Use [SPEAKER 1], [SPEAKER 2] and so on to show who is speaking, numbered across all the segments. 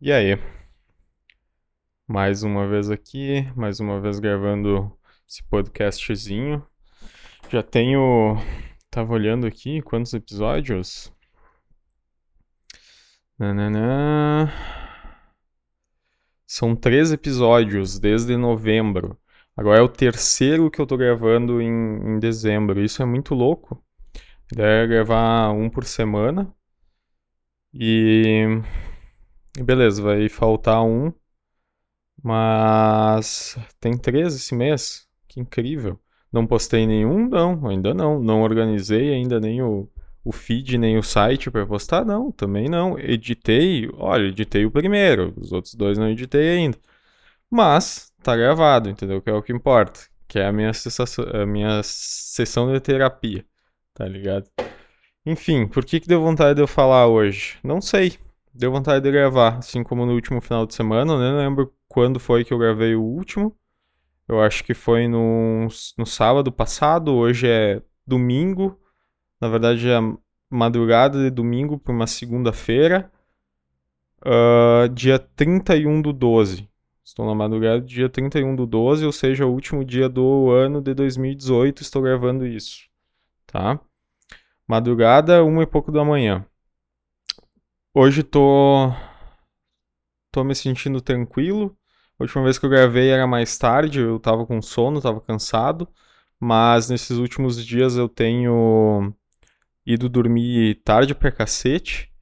[SPEAKER 1] E aí? Mais uma vez aqui, mais uma vez gravando esse podcastzinho. Já tenho. Tava olhando aqui quantos episódios? Nananã. São três episódios desde novembro. Agora é o terceiro que eu tô gravando em, em dezembro. Isso é muito louco. A ideia é gravar um por semana. E Beleza, vai faltar um. Mas tem três esse mês. Que incrível. Não postei nenhum? Não, ainda não. Não organizei ainda nem o, o feed, nem o site para postar? Não, também não. Editei, olha, editei o primeiro. Os outros dois não editei ainda. Mas tá gravado, entendeu? Que é o que importa. Que é a minha, a minha sessão de terapia. Tá ligado? Enfim, por que, que deu vontade de eu falar hoje? Não sei deu vontade de gravar, assim como no último final de semana. Eu nem lembro quando foi que eu gravei o último. Eu acho que foi no, no sábado passado. Hoje é domingo. Na verdade, é madrugada de domingo para uma segunda-feira. Uh, dia 31 do 12. Estou na madrugada dia 31 do 12, ou seja, o último dia do ano de 2018. Estou gravando isso. Tá? Madrugada, uma e pouco da manhã. Hoje tô tô me sentindo tranquilo. A última vez que eu gravei era mais tarde, eu tava com sono, tava cansado, mas nesses últimos dias eu tenho ido dormir tarde pra cacete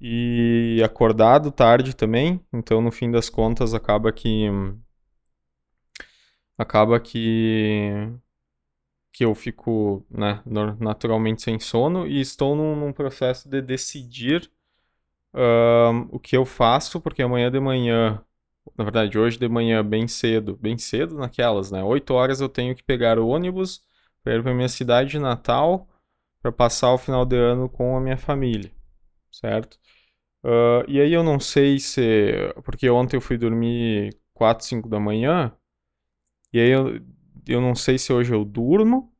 [SPEAKER 1] e acordado tarde também, então no fim das contas acaba que acaba que que eu fico né, naturalmente sem sono e estou num, num processo de decidir um, o que eu faço, porque amanhã de manhã, na verdade, hoje de manhã, bem cedo, bem cedo naquelas, né? 8 horas eu tenho que pegar o ônibus para ir para minha cidade de Natal para passar o final de ano com a minha família, certo? Uh, e aí eu não sei se. Porque ontem eu fui dormir 4, 5 da manhã, e aí eu, eu não sei se hoje eu durmo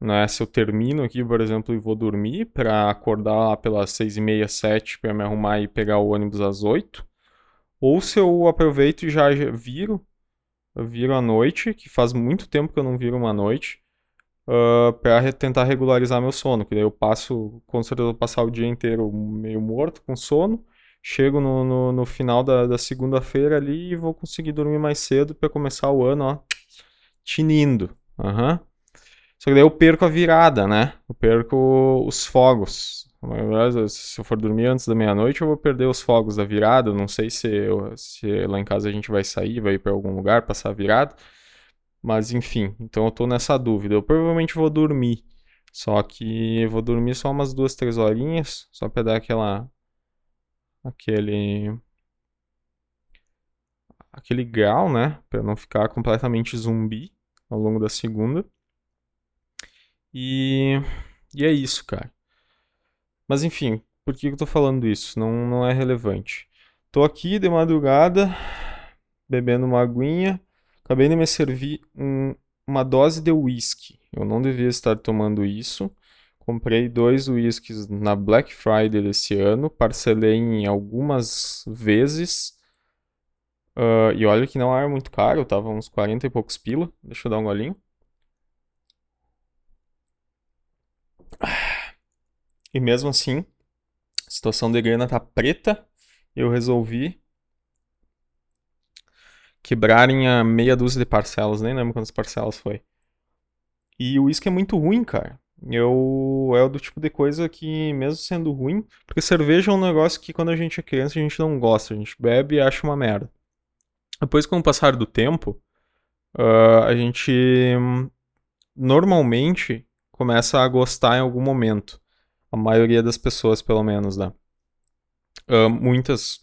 [SPEAKER 1] né? Se eu termino aqui, por exemplo, e vou dormir para acordar lá pelas seis e meia, sete para me arrumar e pegar o ônibus às oito, ou se eu aproveito e já viro, viro à noite, que faz muito tempo que eu não viro uma noite, uh, para tentar regularizar meu sono, que daí eu passo, com certeza passar o dia inteiro meio morto, com sono, chego no, no, no final da, da segunda-feira ali e vou conseguir dormir mais cedo para começar o ano, ó, tinindo. Aham. Uhum. Só que daí eu perco a virada, né? Eu perco os fogos. Se eu for dormir antes da meia-noite, eu vou perder os fogos da virada. não sei se, eu, se lá em casa a gente vai sair, vai ir para algum lugar passar a virada. Mas enfim, então eu tô nessa dúvida. Eu provavelmente vou dormir. Só que eu vou dormir só umas duas, três horinhas, só pra dar aquela. aquele. aquele grau, né? Pra não ficar completamente zumbi ao longo da segunda. E, e é isso, cara. Mas enfim, por que eu tô falando isso? Não, não é relevante. Tô aqui de madrugada, bebendo uma aguinha. Acabei de me servir um, uma dose de whisky. Eu não devia estar tomando isso. Comprei dois whiskies na Black Friday desse ano. Parcelei em algumas vezes. Uh, e olha que não era muito caro, tava uns 40 e poucos pila. Deixa eu dar um golinho. E mesmo assim, a situação de grana tá preta. Eu resolvi quebrar em a meia dúzia de parcelas, nem lembro quantas parcelas foi. E o uísque é muito ruim, cara. Eu é do tipo de coisa que, mesmo sendo ruim, porque cerveja é um negócio que quando a gente é criança a gente não gosta, a gente bebe e acha uma merda. Depois, com o passar do tempo, uh, a gente normalmente começa a gostar em algum momento. A maioria das pessoas, pelo menos, né? Uh, muitas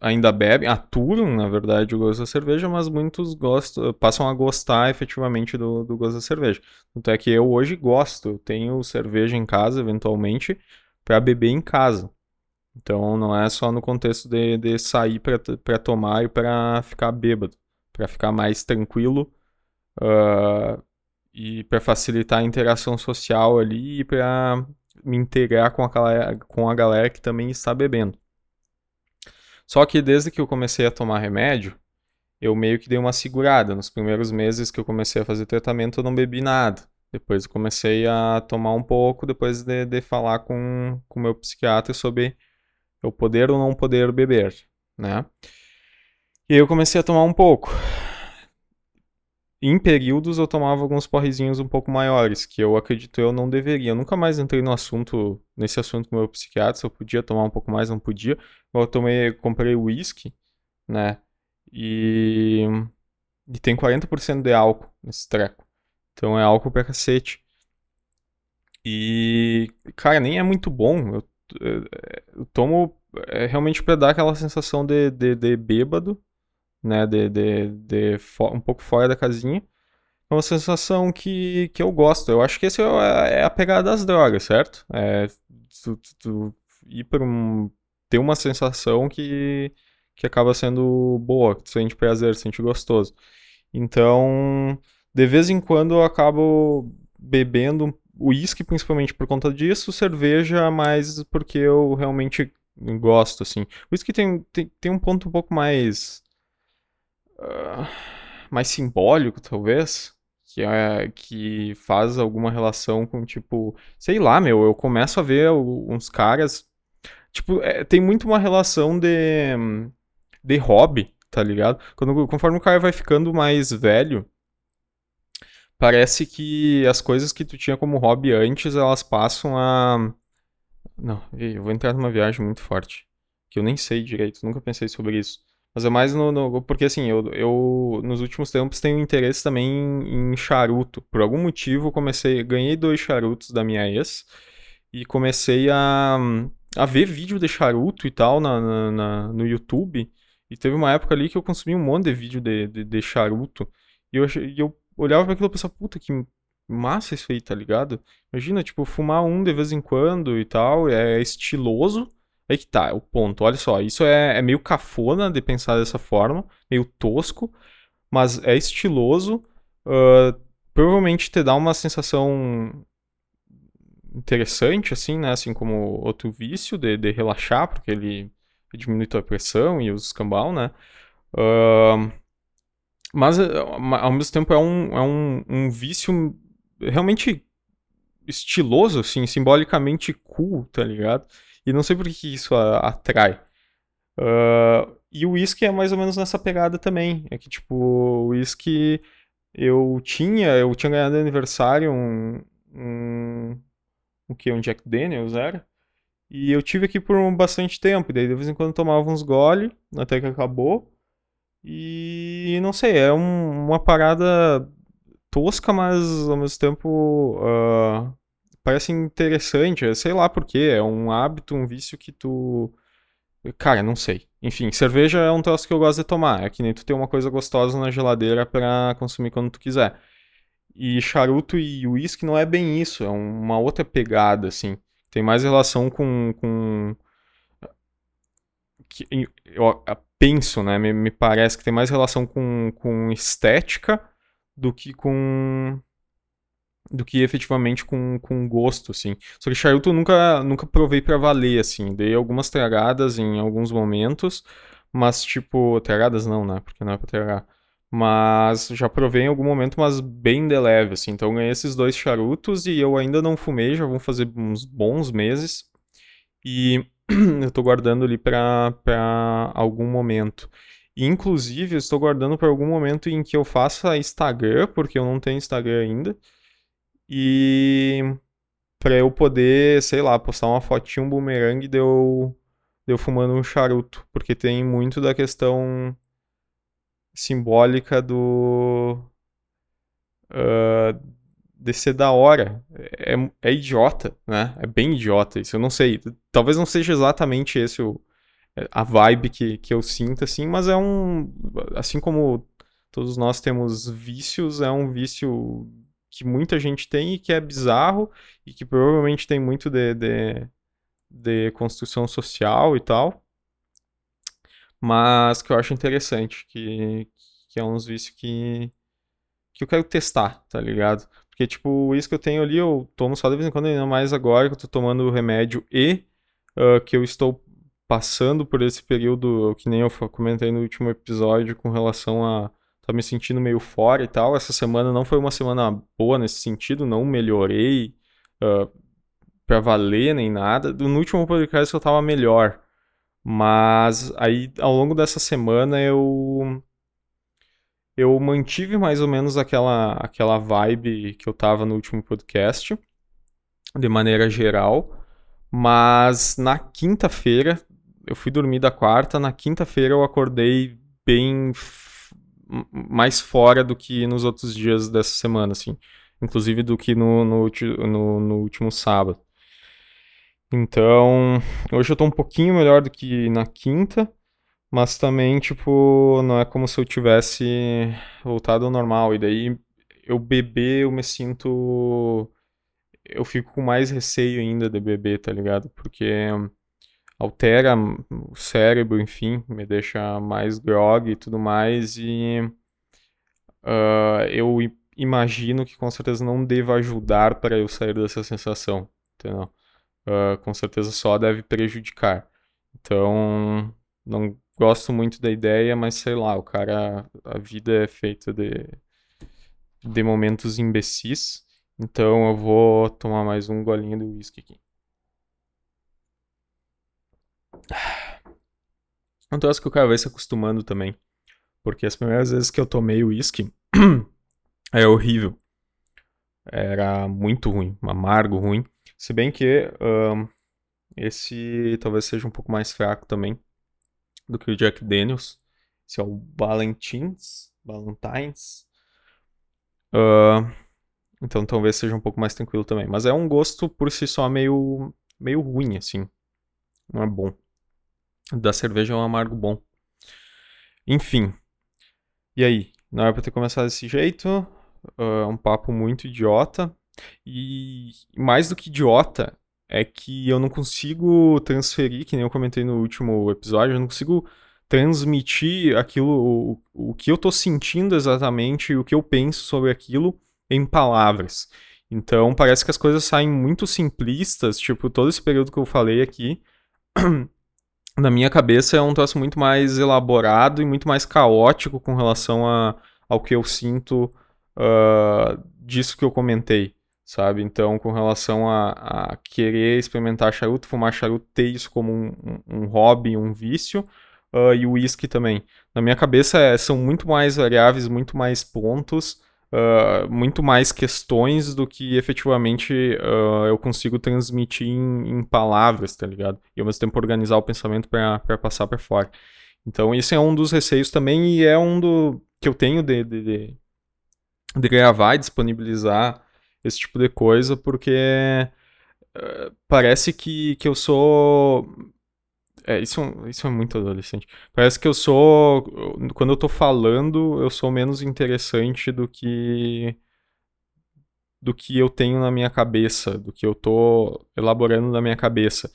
[SPEAKER 1] ainda bebem, aturam, na verdade, o gosto da cerveja, mas muitos gostam, passam a gostar efetivamente do, do gosto da cerveja. Tanto é que eu hoje gosto, eu tenho cerveja em casa, eventualmente, para beber em casa. Então não é só no contexto de, de sair para tomar e para ficar bêbado, para ficar mais tranquilo uh, e para facilitar a interação social ali e para me integrar com a, com a galera que também está bebendo. Só que desde que eu comecei a tomar remédio, eu meio que dei uma segurada. Nos primeiros meses que eu comecei a fazer tratamento, eu não bebi nada. Depois eu comecei a tomar um pouco, depois de, de falar com o meu psiquiatra sobre eu poder ou não poder beber, né? E eu comecei a tomar um pouco. Em períodos eu tomava alguns porrezinhos um pouco maiores, que eu acredito eu não deveria. Eu nunca mais entrei no assunto, nesse assunto com o meu psiquiatra, se eu podia tomar um pouco mais, não podia. Eu tomei, comprei whisky, né? E, e tem 40% de álcool nesse treco. Então é álcool pra cacete. E, cara, nem é muito bom. Eu, eu, eu tomo é, realmente pra dar aquela sensação de, de, de bêbado, né? De, de, de um pouco fora da casinha. É uma sensação que, que eu gosto. Eu acho que esse é, é a pegada das drogas, certo? É tu, tu, tu ir pra um. ter uma sensação que, que acaba sendo boa, que tu sente prazer, sente gostoso. Então, de vez em quando eu acabo bebendo uísque, principalmente por conta disso, cerveja mais porque eu realmente gosto, assim. O uísque tem, tem, tem um ponto um pouco mais. Uh, mais simbólico, talvez. Que, é, que faz alguma relação com, tipo. Sei lá, meu. Eu começo a ver uns caras. Tipo, é, tem muito uma relação de. de hobby, tá ligado? Quando, conforme o cara vai ficando mais velho parece que as coisas que tu tinha como hobby antes, elas passam a. Não, eu vou entrar numa viagem muito forte. Que eu nem sei direito, nunca pensei sobre isso. Mas é mais no. no porque assim, eu, eu nos últimos tempos tenho interesse também em, em charuto. Por algum motivo, comecei. Ganhei dois charutos da minha ex. E comecei a, a ver vídeo de charuto e tal na, na, na no YouTube. E teve uma época ali que eu consumi um monte de vídeo de, de, de charuto. E eu, e eu olhava para aquilo e pensava, puta, que massa isso aí, tá ligado? Imagina, tipo, fumar um de vez em quando e tal, é estiloso. Aí que tá, é o ponto. Olha só, isso é, é meio cafona de pensar dessa forma, meio tosco, mas é estiloso. Uh, provavelmente te dá uma sensação interessante, assim, né? Assim como outro vício de, de relaxar, porque ele diminui tua pressão e os escambau, né? Uh, mas, eh, ao mesmo tempo, é um, é um, um vício realmente estiloso, assim, simbolicamente cool, tá ligado? E não sei por que isso atrai. Uh, e o whisky é mais ou menos nessa pegada também. É que, tipo, o whisky eu tinha, eu tinha ganhado de aniversário um, um, o que, um Jack Daniels era. E eu tive aqui por bastante tempo. E daí de vez em quando tomava uns gole, até que acabou. E não sei, é um, uma parada tosca, mas ao mesmo tempo uh, parece interessante. Sei lá por quê, é um hábito, um vício que tu. Cara, não sei. Enfim, cerveja é um troço que eu gosto de tomar. É que nem tu ter uma coisa gostosa na geladeira para consumir quando tu quiser. E charuto e uísque não é bem isso, é uma outra pegada, assim. Tem mais relação com. com... Eu, penso, né? Me, me parece que tem mais relação com, com estética do que com do que efetivamente com, com gosto, assim. Só que charuto eu nunca, nunca provei para valer, assim. Dei algumas tragadas em alguns momentos, mas tipo, tragadas não, né? Porque não é pra tragar. Mas já provei em algum momento, mas bem de leve, assim. Então ganhei esses dois charutos e eu ainda não fumei, já vão fazer uns bons meses. E eu tô guardando ali para algum momento. Inclusive, eu estou guardando para algum momento em que eu faça Instagram, porque eu não tenho Instagram ainda. E para eu poder, sei lá, postar uma fotinha, um boomerang de eu, de eu fumando um charuto. Porque tem muito da questão simbólica do. Uh, de ser da hora. É, é idiota, né? É bem idiota isso. Eu não sei. Talvez não seja exatamente esse o, a vibe que, que eu sinto, assim, mas é um. Assim como todos nós temos vícios, é um vício que muita gente tem e que é bizarro e que provavelmente tem muito de, de, de construção social e tal. Mas que eu acho interessante, que, que é uns vícios que, que eu quero testar, tá ligado? Porque, tipo, isso que eu tenho ali, eu tomo só de vez em quando, ainda mais agora que eu tô tomando o remédio e uh, que eu estou passando por esse período, que nem eu comentei no último episódio, com relação a tá me sentindo meio fora e tal. Essa semana não foi uma semana boa nesse sentido, não melhorei uh, pra valer nem nada. No último podcast eu tava melhor. Mas aí ao longo dessa semana eu eu mantive mais ou menos aquela aquela vibe que eu tava no último podcast, de maneira geral. Mas na quinta-feira, eu fui dormir da quarta, na quinta-feira eu acordei bem mais fora do que nos outros dias dessa semana, assim. Inclusive do que no, no, no, no último sábado. Então, hoje eu tô um pouquinho melhor do que na quinta, mas também, tipo, não é como se eu tivesse voltado ao normal. E daí, eu beber, eu me sinto. Eu fico com mais receio ainda de beber, tá ligado? Porque altera o cérebro, enfim, me deixa mais grog e tudo mais. E uh, eu imagino que com certeza não deva ajudar para eu sair dessa sensação, entendeu? Uh, com certeza só deve prejudicar. Então, não gosto muito da ideia, mas sei lá, o cara, a vida é feita de, de momentos imbecis. Então eu vou tomar mais um golinho do whisky aqui. Um troço que o cara vai se acostumando também. Porque as primeiras vezes que eu tomei uísque é horrível. Era muito ruim, amargo, ruim. Se bem que um, esse talvez seja um pouco mais fraco também do que o Jack Daniels. Esse é o Valentines. Valentines. Uh, então talvez seja um pouco mais tranquilo também. Mas é um gosto por si só meio, meio ruim, assim. Não é bom da cerveja é um amargo bom. Enfim. E aí? Não era pra ter começado desse jeito. Uh, um papo muito idiota. E mais do que idiota, é que eu não consigo transferir, que nem eu comentei no último episódio, eu não consigo transmitir aquilo, o, o que eu tô sentindo exatamente o que eu penso sobre aquilo em palavras. Então parece que as coisas saem muito simplistas, tipo, todo esse período que eu falei aqui na minha cabeça é um troço muito mais elaborado e muito mais caótico com relação a, ao que eu sinto uh, disso que eu comentei, sabe? Então, com relação a, a, querer experimentar charuto, fumar charuto, ter isso como um, um, um hobby, um vício, uh, e o whisky também. Na minha cabeça é, são muito mais variáveis, muito mais pontos, uh, muito mais questões do que efetivamente uh, eu consigo transmitir em, em, palavras, tá ligado? E ao mesmo tempo organizar o pensamento para passar para fora. Então, isso é um dos receios também e é um do que eu tenho de, de, de, de gravar e disponibilizar esse tipo de coisa, porque uh, parece que, que eu sou é, isso, isso é muito adolescente. Parece que eu sou. Quando eu tô falando, eu sou menos interessante do que. do que eu tenho na minha cabeça, do que eu tô elaborando na minha cabeça.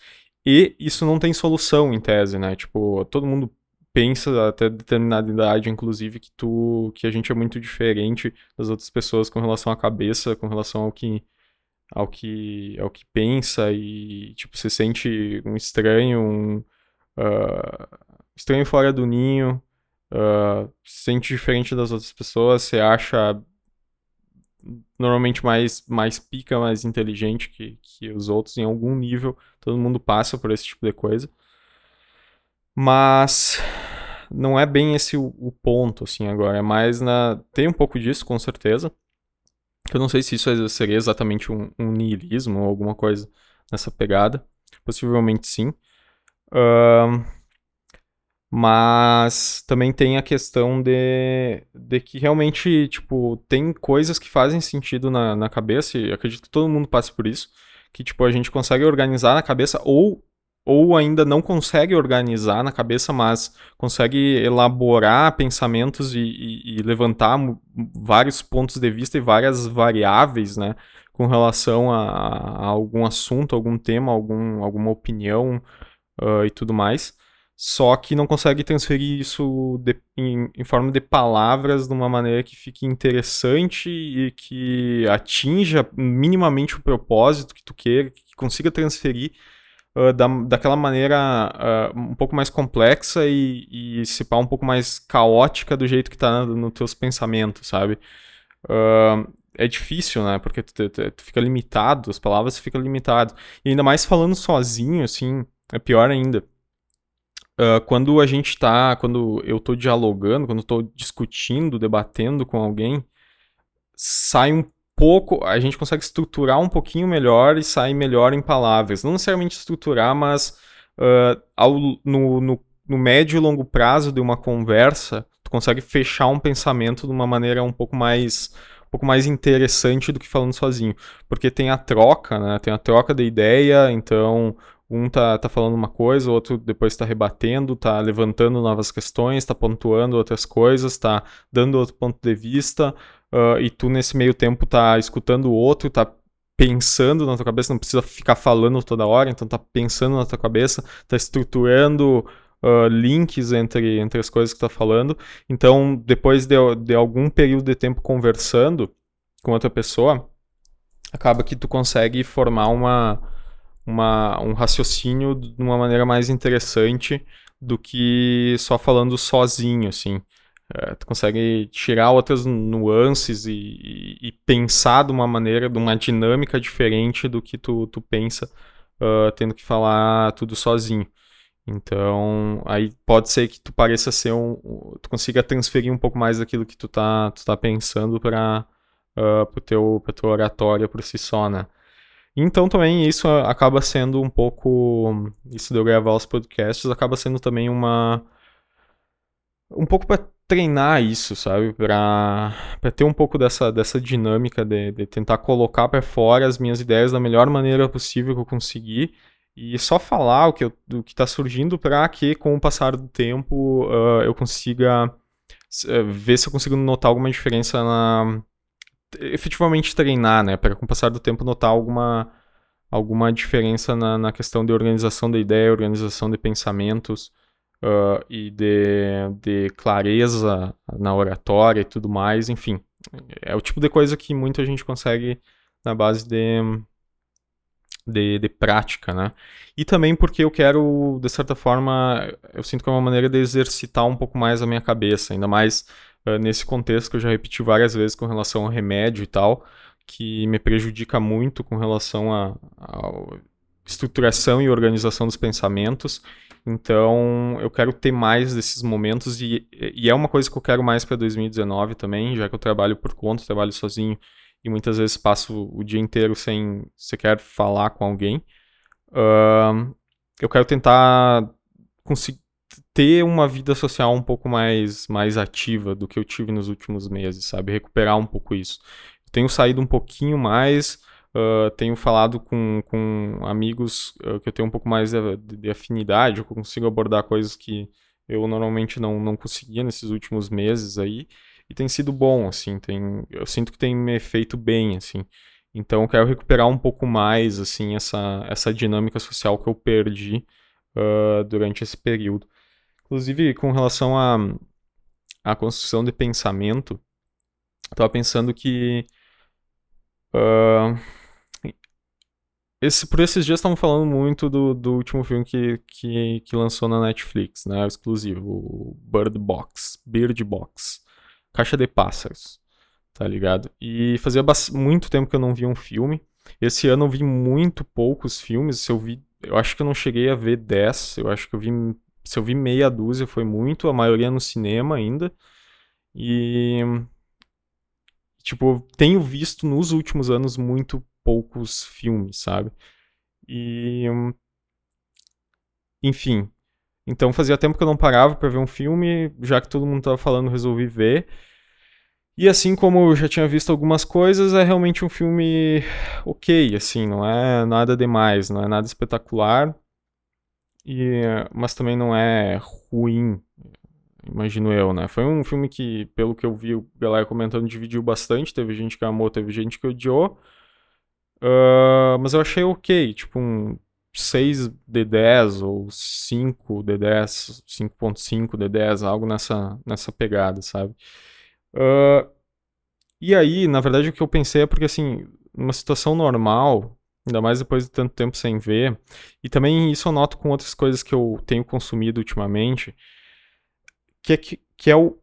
[SPEAKER 1] E isso não tem solução, em tese, né? Tipo, todo mundo pensa até determinada idade, inclusive, que tu. que a gente é muito diferente das outras pessoas com relação à cabeça, com relação ao que ao que ao que pensa e tipo se sente um estranho, um, uh, estranho fora do ninho, uh, se sente diferente das outras pessoas, você acha normalmente mais, mais pica, mais inteligente que, que os outros em algum nível. Todo mundo passa por esse tipo de coisa. Mas não é bem esse o, o ponto, assim, agora. É mais na. Tem um pouco disso, com certeza. Eu não sei se isso seria exatamente um, um niilismo ou alguma coisa nessa pegada. Possivelmente sim. Uh, mas também tem a questão de, de que realmente, tipo, tem coisas que fazem sentido na, na cabeça, e acredito que todo mundo passe por isso, que, tipo, a gente consegue organizar na cabeça ou ou ainda não consegue organizar na cabeça, mas consegue elaborar pensamentos e, e, e, levantar vários pontos de vista e várias variáveis, né, com relação a, a algum assunto, algum tema, algum, alguma opinião, uh, e tudo mais. Só que não consegue transferir isso de, em, em, forma de palavras de uma maneira que fique interessante e que atinja minimamente o propósito que tu queira, que consiga transferir uh, da, daquela maneira uh, um pouco mais complexa e, e se pá, um pouco mais caótica do jeito que tá nos no teus pensamentos, sabe? É difícil, né? Porque tu, tu, tu, fica limitado, as palavras fica limitado. E ainda mais falando sozinho, assim, é pior ainda. Uh, quando a gente tá, quando eu tô dialogando, quando eu tô discutindo, debatendo com alguém, sai um pouco, a gente consegue estruturar um pouquinho melhor e sair melhor em palavras. Não necessariamente estruturar, mas uh, ao, no, no, no médio e longo prazo de uma conversa, tu consegue fechar um pensamento de uma maneira um pouco mais um pouco mais interessante do que falando sozinho. Porque tem a troca, né? Tem a troca de ideia, então um tá, tá falando uma coisa, o outro depois está rebatendo, tá levantando novas questões, tá pontuando outras coisas, tá dando outro ponto de vista, uh, e tu nesse meio tempo tá escutando o outro, tá pensando na tua cabeça, não precisa ficar falando toda hora, então tá pensando na tua cabeça, tá estruturando uh, links entre, entre as coisas que tá falando. Então, depois de, de algum período de tempo conversando com outra pessoa, acaba que tu consegue formar uma, uma, um raciocínio de uma maneira mais interessante do que só falando sozinho, assim. É, tu consegue tirar outras nuances e, e, e, pensar de uma maneira, de uma dinâmica diferente do que tu, tu pensa uh, tendo que falar tudo sozinho. Então, aí pode ser que tu pareça ser um. Tu consiga transferir um pouco mais daquilo que tu tá, tu tá pensando para uh, pro teu, pra tua oratória por si só, né? Então também isso acaba sendo um pouco. Isso de eu gravar os podcasts acaba sendo também uma. Um pouco para treinar isso, sabe? Para ter um pouco dessa, dessa dinâmica de, de tentar colocar para fora as minhas ideias da melhor maneira possível que eu conseguir e só falar o que do que está surgindo para que com o passar do tempo uh, eu consiga uh, ver se eu consigo notar alguma diferença na efetivamente treinar, né, para com o passar do tempo notar alguma alguma diferença na, na questão de organização da ideia, organização de pensamentos uh, e de, de clareza na oratória e tudo mais, enfim, é o tipo de coisa que muita gente consegue na base de de, de prática, né? E também porque eu quero, de certa forma, eu sinto que é uma maneira de exercitar um pouco mais a minha cabeça, ainda mais uh, nesse contexto que eu já repeti várias vezes com relação ao remédio e tal, que me prejudica muito com relação à estruturação e organização dos pensamentos. Então, eu quero ter mais desses momentos e, e é uma coisa que eu quero mais para 2019 também, já que eu trabalho por conta, trabalho sozinho e muitas vezes passo o dia inteiro sem sequer falar com alguém. Uh, eu quero tentar ter uma vida social um pouco mais, mais ativa do que eu tive nos últimos meses, sabe? Recuperar um pouco isso. Tenho saído um pouquinho mais, uh, tenho falado com, com amigos uh, que eu tenho um pouco mais de, de afinidade, eu consigo abordar coisas que eu normalmente não, não conseguia nesses últimos meses aí e tem sido bom, assim, tem, eu sinto que tem me feito bem, assim. Então eu quero recuperar um pouco mais, assim, essa, essa dinâmica social que eu perdi uh, durante esse período. Inclusive, com relação à a, a, construção de pensamento, eu tava pensando que uh, esse, por esses dias estavam falando muito do, do último filme que, que, que lançou na Netflix, né, exclusivo, o Bird Box, Bird Box. Caixa de Pássaros, tá ligado? E fazia muito tempo que eu não via um filme. Esse ano eu vi muito poucos filmes. Eu vi, eu acho que eu não cheguei a ver 10. Eu acho que eu vi, se eu vi meia dúzia foi muito, a maioria no cinema ainda. E tipo, tenho visto nos últimos anos muito poucos filmes, sabe? E enfim, então fazia tempo que eu não parava para ver um filme, já que todo mundo tava falando, resolvi ver. E assim como eu já tinha visto algumas coisas, é realmente um filme ok, assim, não é nada demais, não é nada espetacular. E, mas também não é ruim, imagino eu, né? Foi um filme que, pelo que eu vi o galera comentando, dividiu bastante. Teve gente que amou, teve gente que odiou. Uh, mas eu achei ok, tipo um 6 de 10 ou 5 de 10, 5.5 de 10, algo nessa, nessa pegada, sabe? Uh, e aí, na verdade, o que eu pensei é porque, assim, numa situação normal, Ainda mais depois de tanto tempo sem ver. E também isso eu noto com outras coisas que eu tenho consumido ultimamente. Que é, que, que é o,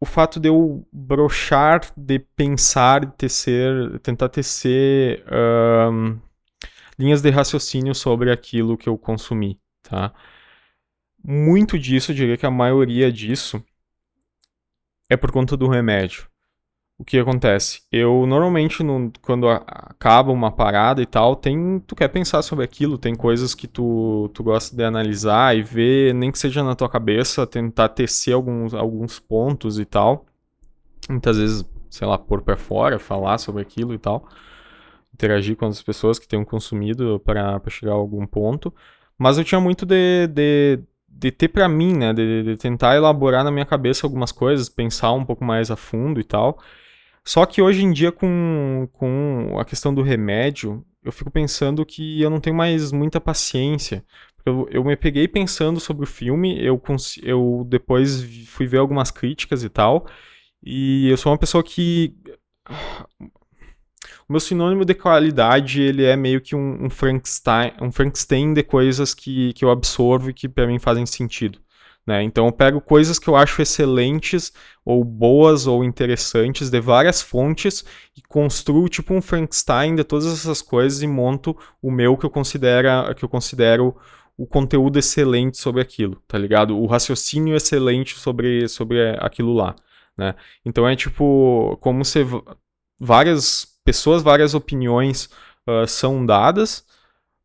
[SPEAKER 1] o fato de eu brochar, de pensar, de tecer, tentar tecer um, linhas de raciocínio sobre aquilo que eu consumi, tá? Muito disso, eu diria que a maioria disso é por conta do remédio o que acontece? Eu normalmente, no, quando acaba uma parada e tal, tem, tu quer pensar sobre aquilo, tem coisas que tu, tu gosta de analisar e ver, nem que seja na tua cabeça, tentar tecer alguns, alguns pontos e tal. Muitas vezes, sei lá, pôr pra fora, falar sobre aquilo e tal. Interagir com as pessoas que tenham consumido para chegar a algum ponto. Mas eu tinha muito de, de, de ter para mim, né? De, de tentar elaborar na minha cabeça algumas coisas, pensar um pouco mais a fundo e tal. Só que hoje em dia, com, com a questão do remédio, eu fico pensando que eu não tenho mais muita paciência. Eu, eu me peguei pensando sobre o filme, eu, eu depois fui ver algumas críticas e tal, e eu sou uma pessoa que. O meu sinônimo de qualidade, ele é meio que um, um Frankenstein, um Frankenstein de coisas que, que eu absorvo e que para mim fazem sentido. Né? Então eu pego coisas que eu acho excelentes, ou boas, ou interessantes, de várias fontes, e construo tipo um Frankenstein de todas essas coisas e monto o meu que eu considero, que eu considero o conteúdo excelente sobre aquilo, tá ligado? O raciocínio excelente sobre, sobre aquilo lá, né? Então é tipo, como se várias pessoas, várias opiniões uh, são dadas,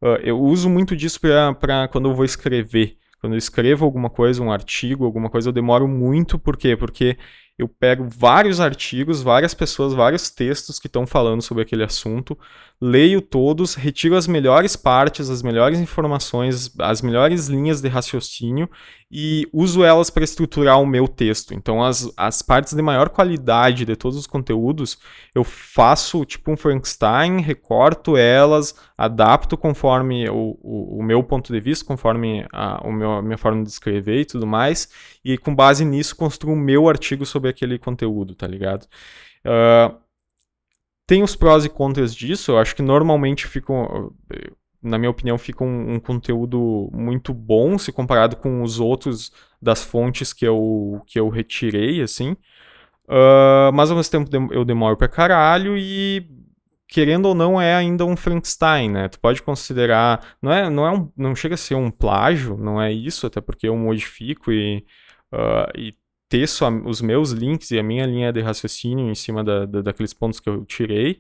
[SPEAKER 1] uh, eu uso muito disso para quando eu vou escrever, quando eu escrevo alguma coisa, um artigo, alguma coisa, eu demoro muito, por quê? Porque eu pego vários artigos, várias pessoas, vários textos que estão falando sobre aquele assunto, leio todos, retiro as melhores partes, as melhores informações, as melhores linhas de raciocínio e uso elas para estruturar o meu texto. Então, as, as partes de maior qualidade de todos os conteúdos, eu faço tipo um Frankenstein, recorto elas, adapto conforme o, o, o meu ponto de vista, conforme a, o meu, a minha forma de escrever e tudo mais, e com base nisso construo o meu artigo sobre aquele conteúdo, tá ligado? Uh, tem os prós e contras disso, eu acho que normalmente ficam, na minha opinião, fica um, um, conteúdo muito bom se comparado com os outros das fontes que eu, que eu retirei, assim. Uh, mas ao mesmo tempo eu demoro pra caralho e querendo ou não é ainda um Frankenstein, né? Tu pode considerar, não é, não é um, não chega a ser um plágio, não é isso, até porque eu modifico e, uh, e teço a, os meus links e a minha linha de raciocínio em cima da, da daqueles pontos que eu tirei.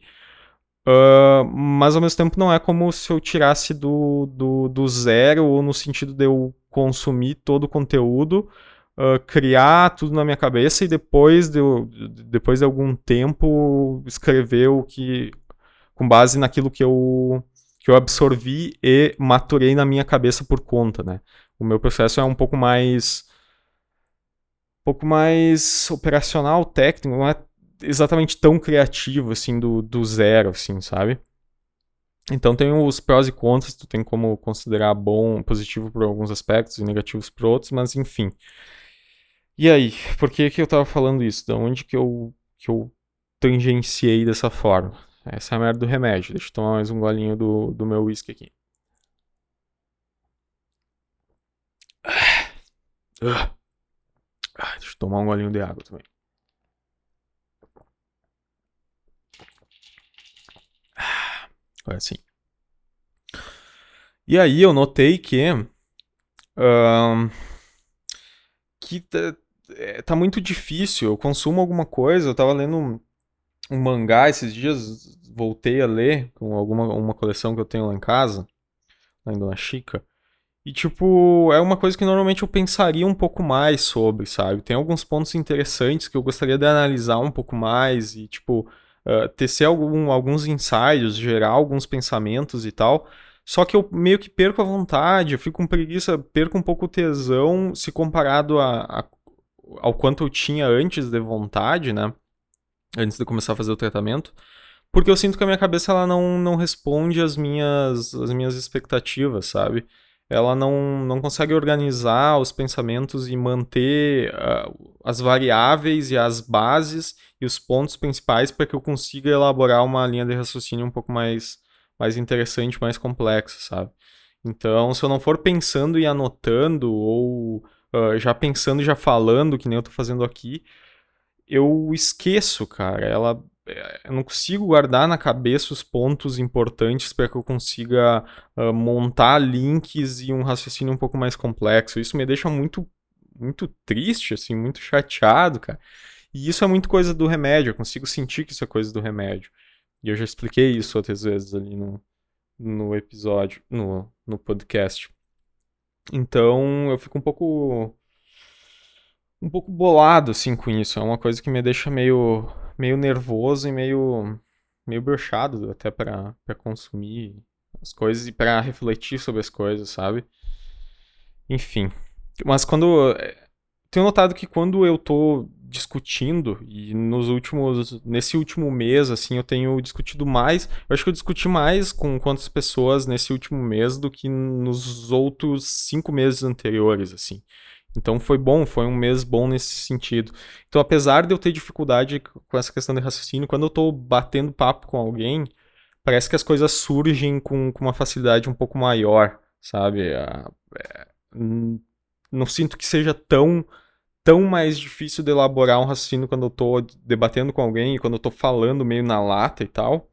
[SPEAKER 1] Uh, mas ao mesmo tempo não é como se eu tirasse do, do, do zero, ou no sentido de eu consumir todo o conteúdo, uh, criar tudo na minha cabeça e depois de, depois de algum tempo escrever o que. com base naquilo que eu, que eu absorvi e maturei na minha cabeça por conta, né? O meu processo é um pouco mais pouco mais operacional, técnico, não é exatamente tão criativo, assim, do, do zero, assim, sabe? Então tem os prós e contras, tu tem como considerar bom, positivo por alguns aspectos e negativos por outros, mas enfim. E aí, por que que eu tava falando isso? Da onde que eu, que eu tangenciei dessa forma? Essa é a merda do remédio. Deixa eu tomar mais um golinho do, do meu whisky aqui. Uh. Ah, deixa eu tomar um golinho de água também. Agora sim. E aí eu notei que. que tá, é, tá, muito difícil. Eu consumo alguma coisa. Eu tava lendo um, um, mangá esses dias. Voltei a ler com alguma uma coleção que eu tenho lá em casa. Lá em Dona Chica. E, tipo, é uma coisa que normalmente eu pensaria um pouco mais sobre, sabe? Tem alguns pontos interessantes que eu gostaria de analisar um pouco mais e, tipo, uh, tecer algum, alguns insights, gerar alguns pensamentos e tal. Só que eu meio que perco a vontade, eu fico com preguiça, perco um pouco o tesão se comparado a, a, ao quanto eu tinha antes de vontade, né? Antes de começar a fazer o tratamento. Porque eu sinto que a minha cabeça ela não, não responde às minhas, às minhas expectativas, sabe? Ela não, não consegue organizar os pensamentos e manter uh, as variáveis e as bases e os pontos principais para que eu consiga elaborar uma linha de raciocínio um pouco mais, mais interessante, mais complexo, sabe? Então, se eu não for pensando e anotando, ou uh, já pensando e já falando, que nem eu tô fazendo aqui, eu esqueço, cara. Ela, eu não consigo guardar na cabeça os pontos importantes para que eu consiga uh, montar links e um raciocínio um pouco mais complexo. Isso me deixa muito, muito triste, assim, muito chateado, cara. E isso é muito coisa do remédio. Eu consigo sentir que isso é coisa do remédio. E eu já expliquei isso outras vezes ali no, no episódio, no, no podcast. Então eu fico um pouco um pouco bolado assim com isso. É uma coisa que me deixa meio meio nervoso e meio meio brochado até para consumir as coisas e para refletir sobre as coisas, sabe? Enfim. Mas quando tenho notado que quando eu tô discutindo e nos últimos nesse último mês assim eu tenho discutido mais eu acho que eu discuti mais com quantas pessoas nesse último mês do que nos outros cinco meses anteriores assim então foi bom foi um mês bom nesse sentido então apesar de eu ter dificuldade com essa questão de raciocínio quando eu tô batendo papo com alguém parece que as coisas surgem com, com uma facilidade um pouco maior sabe é, não sinto que seja tão tão mais difícil de elaborar um raciocínio quando eu tô debatendo com alguém quando eu tô falando meio na lata e tal,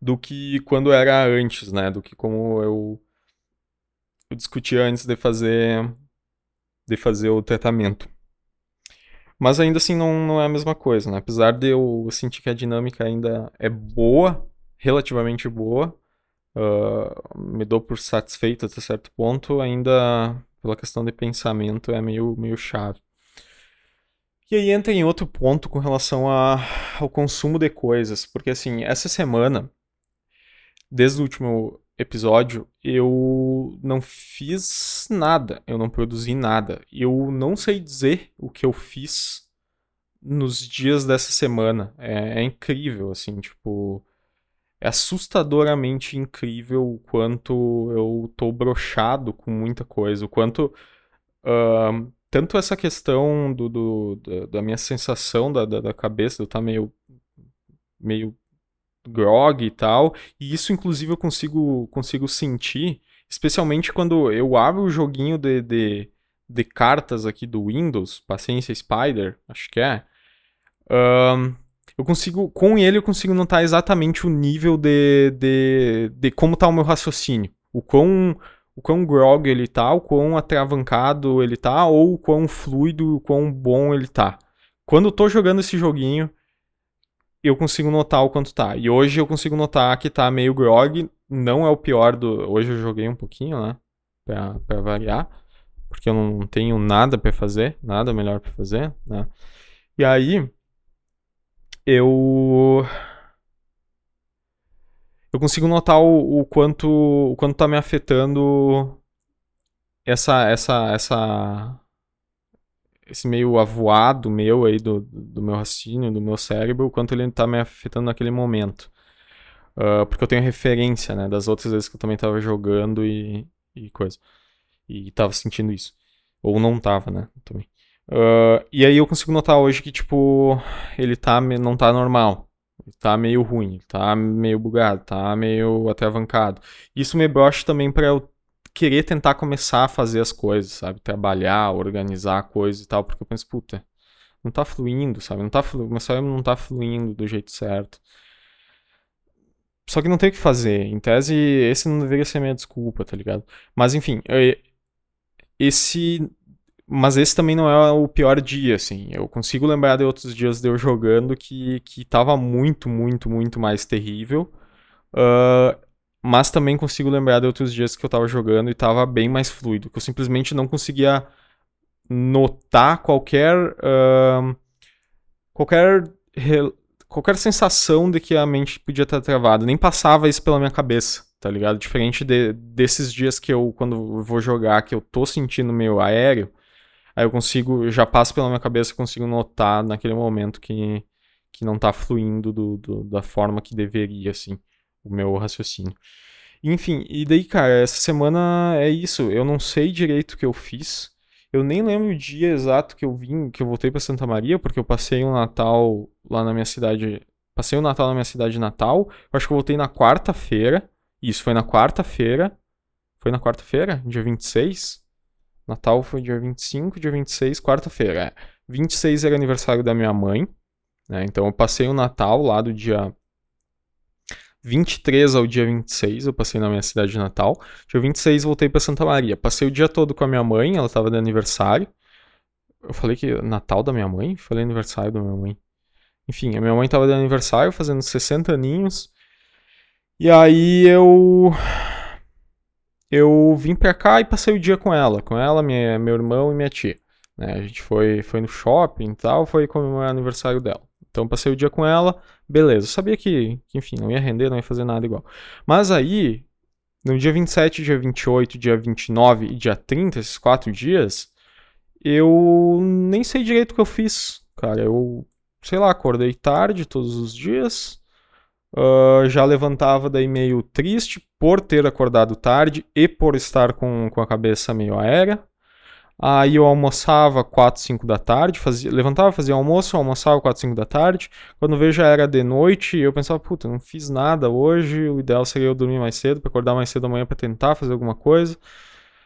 [SPEAKER 1] do que quando era antes, né? Do que como eu, eu discutia antes de fazer de fazer o tratamento. Mas ainda assim não, não é a mesma coisa, né? Apesar de eu sentir que a dinâmica ainda é boa, relativamente boa, uh, me dou por satisfeito até certo ponto, ainda pela questão de pensamento, é meio, meio chave. E aí entra em outro ponto com relação a, ao consumo de coisas, porque assim, essa semana, desde o último episódio, eu não fiz nada, eu não produzi nada. Eu não sei dizer o que eu fiz nos dias dessa semana. É, é incrível, assim, tipo é assustadoramente incrível o quanto eu tô brochado com muita coisa, o quanto uh, tanto essa questão do, do da, da, minha sensação da, da, da cabeça, eu tá meio meio grog e tal, e isso inclusive eu consigo consigo sentir, especialmente quando eu abro o joguinho de, de, de cartas aqui do Windows, Paciência Spider, acho que é, um, eu consigo, com ele eu consigo notar exatamente o nível de, de, de como tá o meu raciocínio. O quão, o quão grog ele tá, o quão atravancado ele tá, ou o quão fluido, o quão bom ele tá. Quando eu tô jogando esse joguinho, eu consigo notar o quanto tá. E hoje eu consigo notar que tá meio grog, não é o pior do... Hoje eu joguei um pouquinho, né, pra, pra variar, porque eu não tenho nada para fazer, nada melhor para fazer, né. E aí eu eu consigo notar o, o, quanto o quanto tá me afetando essa essa essa esse meio avoado meu aí do, do meu raciocínio, do meu cérebro, o quanto ele tá me afetando naquele momento. Uh, porque eu tenho referência, né, das outras vezes que eu também tava jogando e, e coisa. E tava sentindo isso. Ou não tava, né, também. Uh, e aí eu consigo notar hoje que, tipo, ele tá, não tá normal. Ele tá meio ruim, ele tá meio bugado, tá meio atravancado. Isso me brocha também para eu querer tentar começar a fazer as coisas, sabe? Trabalhar, organizar coisas e tal, porque eu penso, puta, não tá fluindo, sabe? Não tá flu... Meu cérebro não tá fluindo do jeito certo. Só que não tem o que fazer. Em tese, esse não deveria ser minha desculpa, tá ligado? Mas enfim, esse mas esse também não é o pior dia, assim. Eu consigo lembrar de outros dias de eu jogando que, que tava muito, muito, muito mais terrível. Uh, mas também consigo lembrar de outros dias que eu tava jogando e tava bem mais fluido. Que eu simplesmente não conseguia notar qualquer. Uh, qualquer. Qualquer sensação de que a mente podia estar travada. Nem passava isso pela minha cabeça, tá ligado? Diferente de, desses dias que eu, quando vou jogar, que eu tô sentindo meio aéreo Aí eu consigo, já passo pela minha cabeça, consigo notar naquele momento que, que não tá fluindo do, do, da forma que deveria, assim, o meu raciocínio. Enfim, e daí, cara, essa semana é isso. Eu não sei direito o que eu fiz. Eu nem lembro o dia exato que eu vim, que eu voltei para Santa Maria, porque eu passei um Natal lá na minha cidade passei o Natal na minha cidade natal. Eu acho que eu voltei na quarta-feira. Isso, foi na quarta-feira. Foi na quarta-feira? Dia 26? Natal foi dia 25, dia 26, quarta-feira. É. 26 era aniversário da minha mãe. Né? Então eu passei o Natal lá do dia 23 ao dia 26, eu passei na minha cidade de Natal. Dia 26 voltei para Santa Maria. Passei o dia todo com a minha mãe, ela estava de aniversário. Eu falei que Natal da minha mãe? Falei aniversário da minha mãe. Enfim, a minha mãe estava de aniversário, fazendo 60 aninhos. E aí eu eu vim pra cá e passei o dia com ela, com ela, minha, meu irmão e minha tia. Né? A gente foi, foi no shopping e tal, foi comemorar o aniversário dela. Então passei o dia com ela, beleza. Eu sabia que, que, enfim, não ia render, não ia fazer nada igual. Mas aí, no dia 27, dia 28, dia 29 e dia 30, esses quatro dias, eu nem sei direito o que eu fiz, cara. Eu, sei lá, acordei tarde todos os dias. Uh, já levantava daí meio triste por ter acordado tarde e por estar com, com a cabeça meio aérea. Aí eu almoçava 4, 5 da tarde, fazia, levantava, fazia almoço, almoçava 4, 5 da tarde. Quando vejo já era de noite, eu pensava, puta, não fiz nada hoje, o ideal seria eu dormir mais cedo, para acordar mais cedo amanhã para tentar fazer alguma coisa.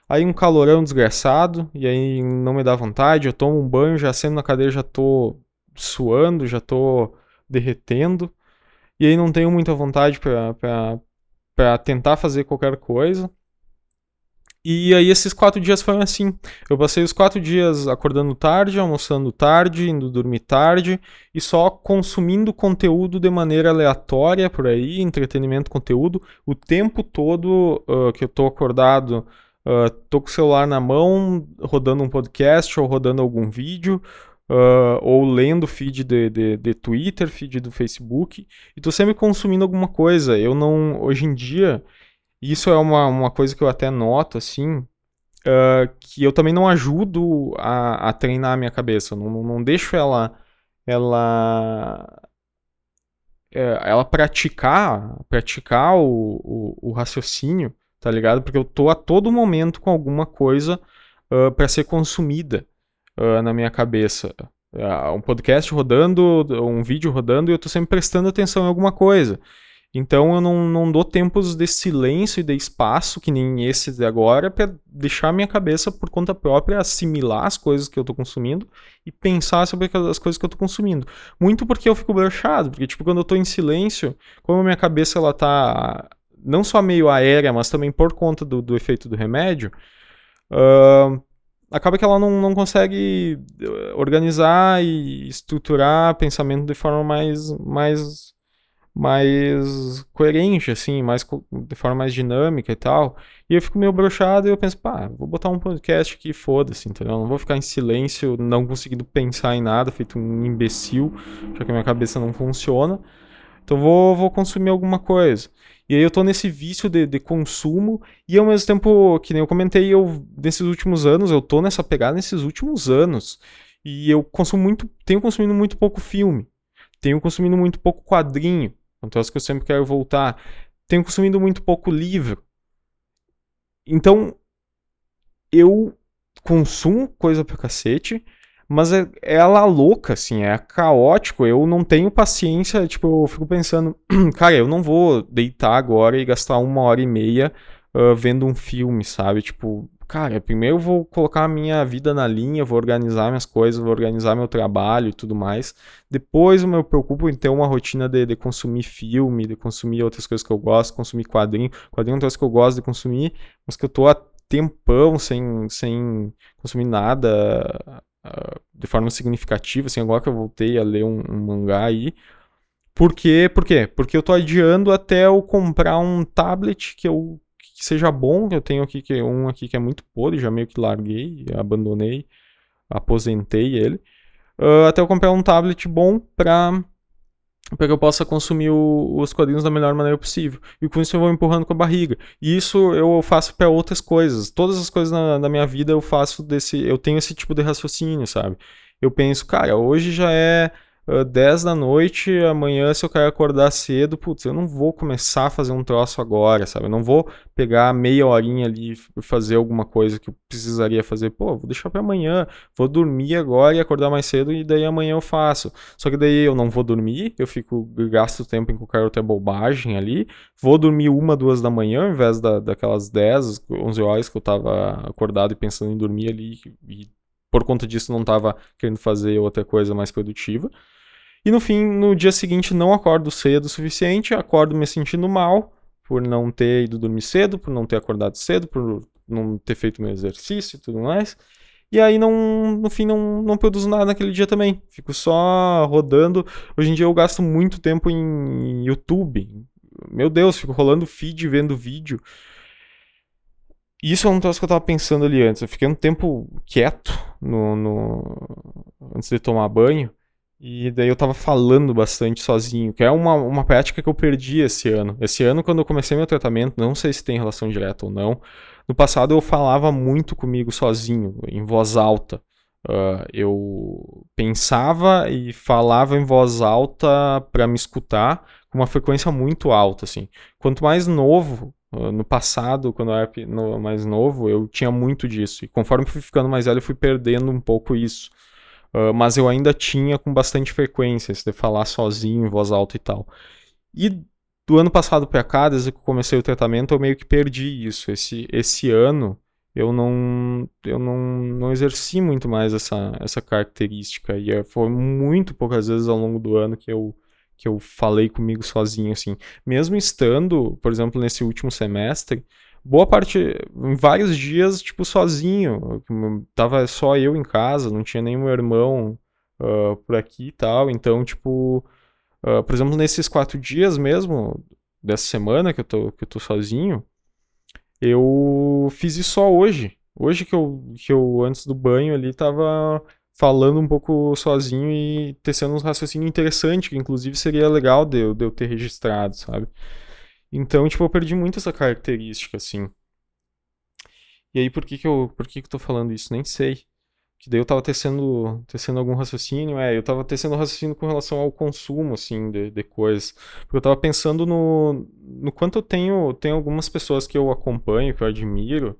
[SPEAKER 1] Aí um calorão desgraçado, e aí não me dá vontade, eu tomo um banho, já sendo na cadeira já tô suando, já tô derretendo. E aí não tenho muita vontade para tentar fazer qualquer coisa. E aí esses quatro dias foram assim. Eu passei os quatro dias acordando tarde, almoçando tarde, indo dormir tarde e só consumindo conteúdo de maneira aleatória por aí, entretenimento, conteúdo, o tempo todo uh, que eu tô acordado. Uh, tô com o celular na mão, rodando um podcast ou rodando algum vídeo, uh, ou lendo feed de, de, de, Twitter, feed do Facebook, e tô sempre consumindo alguma coisa. Eu não, hoje em dia, isso é uma, uma coisa que eu até noto, assim, uh, que eu também não ajudo a, a treinar a minha cabeça, não, não deixo ela, ela, é, ela praticar, praticar o, o, o raciocínio, tá ligado? Porque eu tô a todo momento com alguma coisa uh, para ser consumida uh, na minha cabeça. Uh, um podcast rodando, um vídeo rodando e eu estou sempre prestando atenção em alguma coisa. Então eu não, não dou tempos de silêncio e de espaço, que nem esse de agora, para deixar minha cabeça por conta própria assimilar as coisas que eu estou consumindo e pensar sobre as coisas que eu estou consumindo. Muito porque eu fico brochado, porque tipo, quando eu estou em silêncio, como a minha cabeça ela tá não só meio aérea, mas também por conta do, do efeito do remédio, uh, acaba que ela não, não consegue eh, organizar e estruturar pensamento de forma mais, mais, mais coerente, assim, mais, de forma mais dinâmica e tal. E eu fico meio brochado e eu penso, pá, vou botar um podcast aqui, foda-se, entendeu? Não vou ficar em silêncio, não conseguindo pensar em nada, feito um imbecil, já que minha cabeça não funciona. Então vou, vou consumir alguma coisa. E aí eu tô nesse vício de, de, consumo e ao mesmo tempo, que nem eu comentei, eu nesses últimos anos, eu tô nessa pegada nesses últimos anos. E eu consumo muito, tenho consumido muito pouco filme. Tenho consumido muito pouco quadrinho. Então é que eu sempre quero voltar. Tenho consumido muito pouco livro. Então eu consumo coisa pra cacete mas é, é ela louca, assim, é caótico. Eu não tenho paciência, tipo, eu fico pensando, cara, eu não vou deitar agora e gastar uma hora e meia uh, vendo um filme, sabe? Tipo, cara, primeiro eu vou colocar a minha vida na linha, vou organizar minhas coisas, vou organizar meu trabalho e tudo mais. Depois eu me preocupo em ter uma rotina de, de consumir filme, de consumir outras coisas que eu gosto, consumir quadrinho. Quadrinho é uma coisa que eu gosto de consumir, mas que eu tô há tempão sem, sem consumir nada uh, de forma significativa, assim, agora que eu voltei a ler um, um mangá aí. Por quê? Por quê? Porque eu tô adiando até eu comprar um tablet que eu que seja bom, eu tenho aqui que um aqui que é muito podre, já meio que larguei, abandonei, aposentei ele. Uh, até eu comprar um tablet bom pra para que eu possa consumir o, os quadrinhos da melhor maneira possível. E com isso eu vou empurrando com a barriga. E isso eu faço para outras coisas. Todas as coisas na, na, minha vida eu faço desse. Eu tenho esse tipo de raciocínio, sabe? Eu penso, cara, hoje já é uh, 10 da noite, amanhã se eu quero acordar cedo, putz, eu não vou começar a fazer um troço agora, sabe? Eu não vou pegar meia horinha ali e fazer alguma coisa que eu precisaria fazer. Pô, vou deixar para amanhã, vou dormir agora e acordar mais cedo e daí amanhã eu faço. Só que daí eu não vou dormir, eu fico, gasto tempo em qualquer outra bobagem ali, vou dormir uma, duas da manhã ao invés da, daquelas 10, 11 horas que eu tava acordado e pensando em dormir ali e por conta disso não estava querendo fazer outra coisa mais produtiva. E no fim, no dia seguinte, não acordo cedo o suficiente, acordo me sentindo mal por não ter ido dormir cedo, por não ter acordado cedo, por não ter feito meu exercício e tudo mais. E aí, não, no fim, não, não produzo nada naquele dia também. Fico só rodando. Hoje em dia eu gasto muito tempo em YouTube. Meu Deus, fico rolando feed, vendo vídeo. Isso é um troço que eu tava pensando ali antes. Eu fiquei um tempo quieto no, no, antes de tomar banho. E daí eu tava falando bastante sozinho, que é uma, uma prática que eu perdi esse ano. Esse ano, quando eu comecei meu tratamento, não sei se tem relação direta ou não. No passado eu falava muito comigo sozinho, em voz alta. Uh, eu pensava e falava em voz alta para me escutar com uma frequência muito alta, assim. Quanto mais novo, no passado, quando eu era mais novo, eu tinha muito disso. E conforme fui ficando mais velho, eu fui perdendo um pouco isso. Uh, mas eu ainda tinha com bastante frequência, de falar sozinho, em voz alta e tal. E do ano passado para cá, desde que eu comecei o tratamento, eu meio que perdi isso. Esse, esse ano, eu não eu não, não exerci muito mais essa, essa característica e é, foi muito poucas vezes ao longo do ano que eu que eu falei comigo sozinho assim. Mesmo estando por exemplo nesse último semestre boa parte em vários dias tipo sozinho. Tava só eu em casa não tinha meu irmão uh, por aqui e tal. Então tipo uh, por exemplo nesses quatro dias mesmo dessa semana que eu tô que eu tô sozinho eu fiz isso só hoje. Hoje que eu, que eu antes do banho ali, tava falando um pouco sozinho e tecendo uns raciocínios interessantes, que inclusive seria legal de eu, de eu ter registrado, sabe? Então, tipo, eu perdi muito essa característica, assim. E aí, por que que eu, por que que eu tô falando isso? Nem sei. Que daí eu tava tecendo, tecendo algum raciocínio, é, eu tava tecendo raciocínio com relação ao consumo, assim, de, de coisas. Porque eu tava pensando no, no quanto eu tenho, tenho algumas pessoas que eu acompanho, que eu admiro,